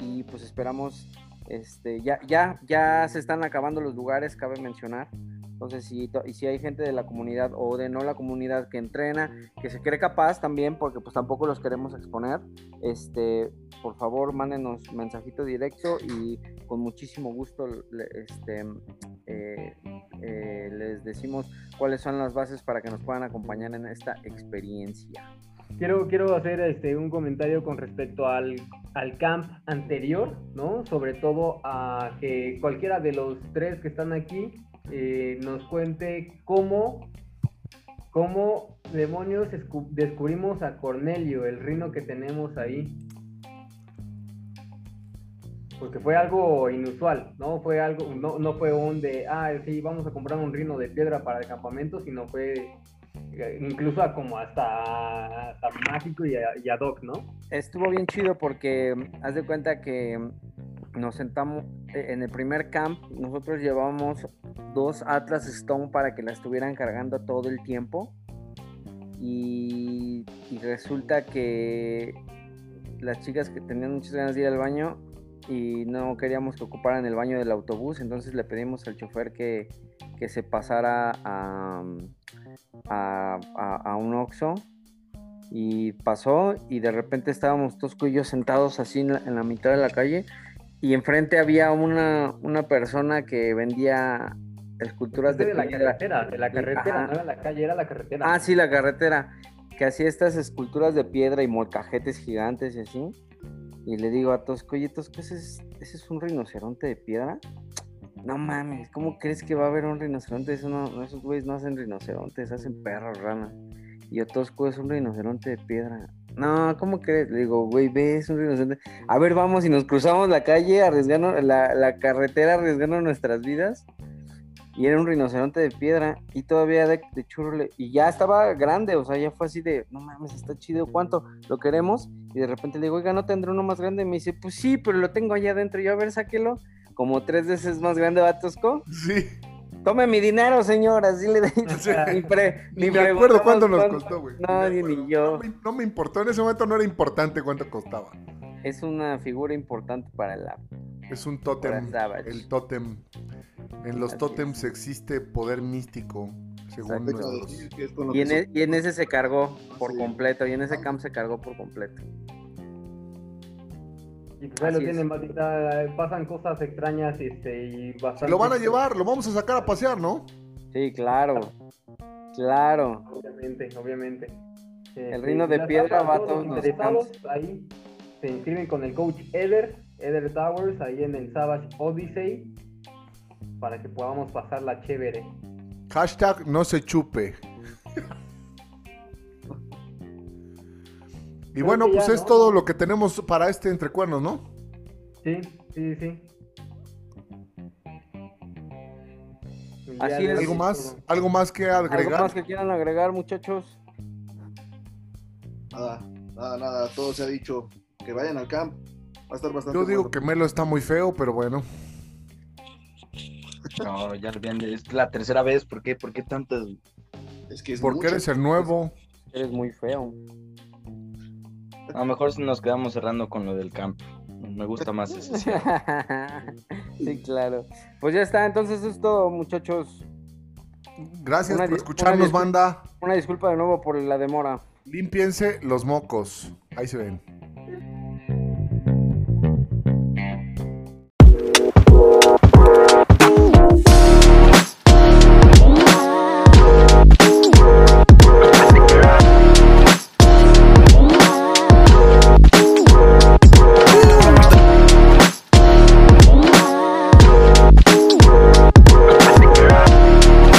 [SPEAKER 5] y pues esperamos, este, ya, ya, ya se están acabando los lugares, cabe mencionar. Entonces, si, si hay gente de la comunidad o de no la comunidad que entrena, que se cree capaz también, porque pues tampoco los queremos exponer, este, por favor, mándenos mensajito directo y con muchísimo gusto este, eh, eh, les decimos cuáles son las bases para que nos puedan acompañar en esta experiencia.
[SPEAKER 1] Quiero, quiero hacer este, un comentario con respecto al, al camp anterior, ¿no? Sobre todo a que cualquiera de los tres que están aquí eh, nos cuente cómo, cómo demonios descubrimos a Cornelio, el rino que tenemos ahí. Porque fue algo inusual, ¿no? Fue algo, no, no fue un de, ah, sí, vamos a comprar un rino de piedra para el campamento, sino fue incluso como hasta, mágico y, y ad hoc, ¿no?
[SPEAKER 5] Estuvo bien chido porque haz de cuenta que nos sentamos eh, en el primer camp, nosotros llevamos dos Atlas Stone para que la estuvieran cargando todo el tiempo. Y, resulta que las chicas que tenían muchas ganas de ir al baño y no queríamos que ocuparan el baño del autobús, entonces le pedimos al chofer que, se pasara a, a, un Oxxo y pasó y de repente estábamos todos cuyos sentados así en la, mitad de la calle y enfrente había una, una persona que vendía esculturas
[SPEAKER 1] de, la carretera, de la carretera, no era la calle, era la carretera.
[SPEAKER 5] Ah, sí, la carretera, que hacía estas esculturas de piedra y molcajetes gigantes y así. Y le digo a Tosco, oye Tosco, ¿ese es, ¿ese es un rinoceronte de piedra? No mames, ¿cómo crees que va a haber un rinoceronte? Eso no, esos güeyes no hacen rinocerontes, hacen perros, rana. Y yo, Tosco, es un rinoceronte de piedra. No, ¿cómo crees? Le digo, güey, ves un rinoceronte. A ver, vamos y nos cruzamos la calle, arriesgando, la, la carretera, arriesgando nuestras vidas. Y era un rinoceronte de piedra y todavía de, de churro. Y ya estaba grande, o sea, ya fue así de, no mames, está chido, ¿cuánto? ¿Lo queremos? Y de repente le digo, oiga, ¿no tendré uno más grande? Y me dice, pues sí, pero lo tengo allá adentro. Yo, a ver, sáquelo. Como tres veces más grande, Batosco.
[SPEAKER 2] Sí.
[SPEAKER 5] Tome mi dinero, señor, así le
[SPEAKER 2] digo. ni, me acuerdo cuánto nos costó, güey.
[SPEAKER 5] No, ni, yo.
[SPEAKER 2] No me, importó, en ese momento no era importante cuánto costaba.
[SPEAKER 5] Es una figura importante para la.
[SPEAKER 2] Es un tótem. El tótem. En los tótems existe poder místico, según
[SPEAKER 5] y, en e, y, en ese se cargó por completo, y en ese camp se cargó por completo.
[SPEAKER 1] Y pues ahí lo tienen, pasan cosas extrañas este, y bastante...
[SPEAKER 2] Lo van a llevar, lo vamos a sacar a pasear, ¿no?
[SPEAKER 5] Sí, claro. Claro.
[SPEAKER 1] Obviamente, obviamente.
[SPEAKER 5] el este, reino de piedra va a todos
[SPEAKER 1] los Ahí se inscriben con el coach Eder, Eder Towers, ahí en el Savage Odyssey, para que podamos pasar la chévere.
[SPEAKER 2] Hashtag no se chupe. Y bueno, pues es todo lo que tenemos para este entrecuernos, ¿no?
[SPEAKER 1] Sí, sí, sí.
[SPEAKER 2] Así es. ¿Algo más? ¿Algo más que agregar? ¿Algo
[SPEAKER 5] más que quieran agregar, muchachos?
[SPEAKER 4] Nada, nada, nada. Todo se ha dicho. Que vayan al camp. Va a estar bastante
[SPEAKER 2] Yo digo que Melo está muy feo, pero bueno.
[SPEAKER 3] No, ya es la tercera vez. ¿Por qué? ¿Por qué tantas?
[SPEAKER 2] Es que es Porque eres el nuevo.
[SPEAKER 5] Eres muy feo.
[SPEAKER 3] A lo mejor nos quedamos cerrando con lo del camp. Me gusta más ese.
[SPEAKER 5] sí, claro. Pues ya está, entonces es todo, muchachos.
[SPEAKER 2] Gracias por escucharnos, banda.
[SPEAKER 5] Una disculpa de nuevo por la demora.
[SPEAKER 2] Límpiense los mocos. Ahí se ven.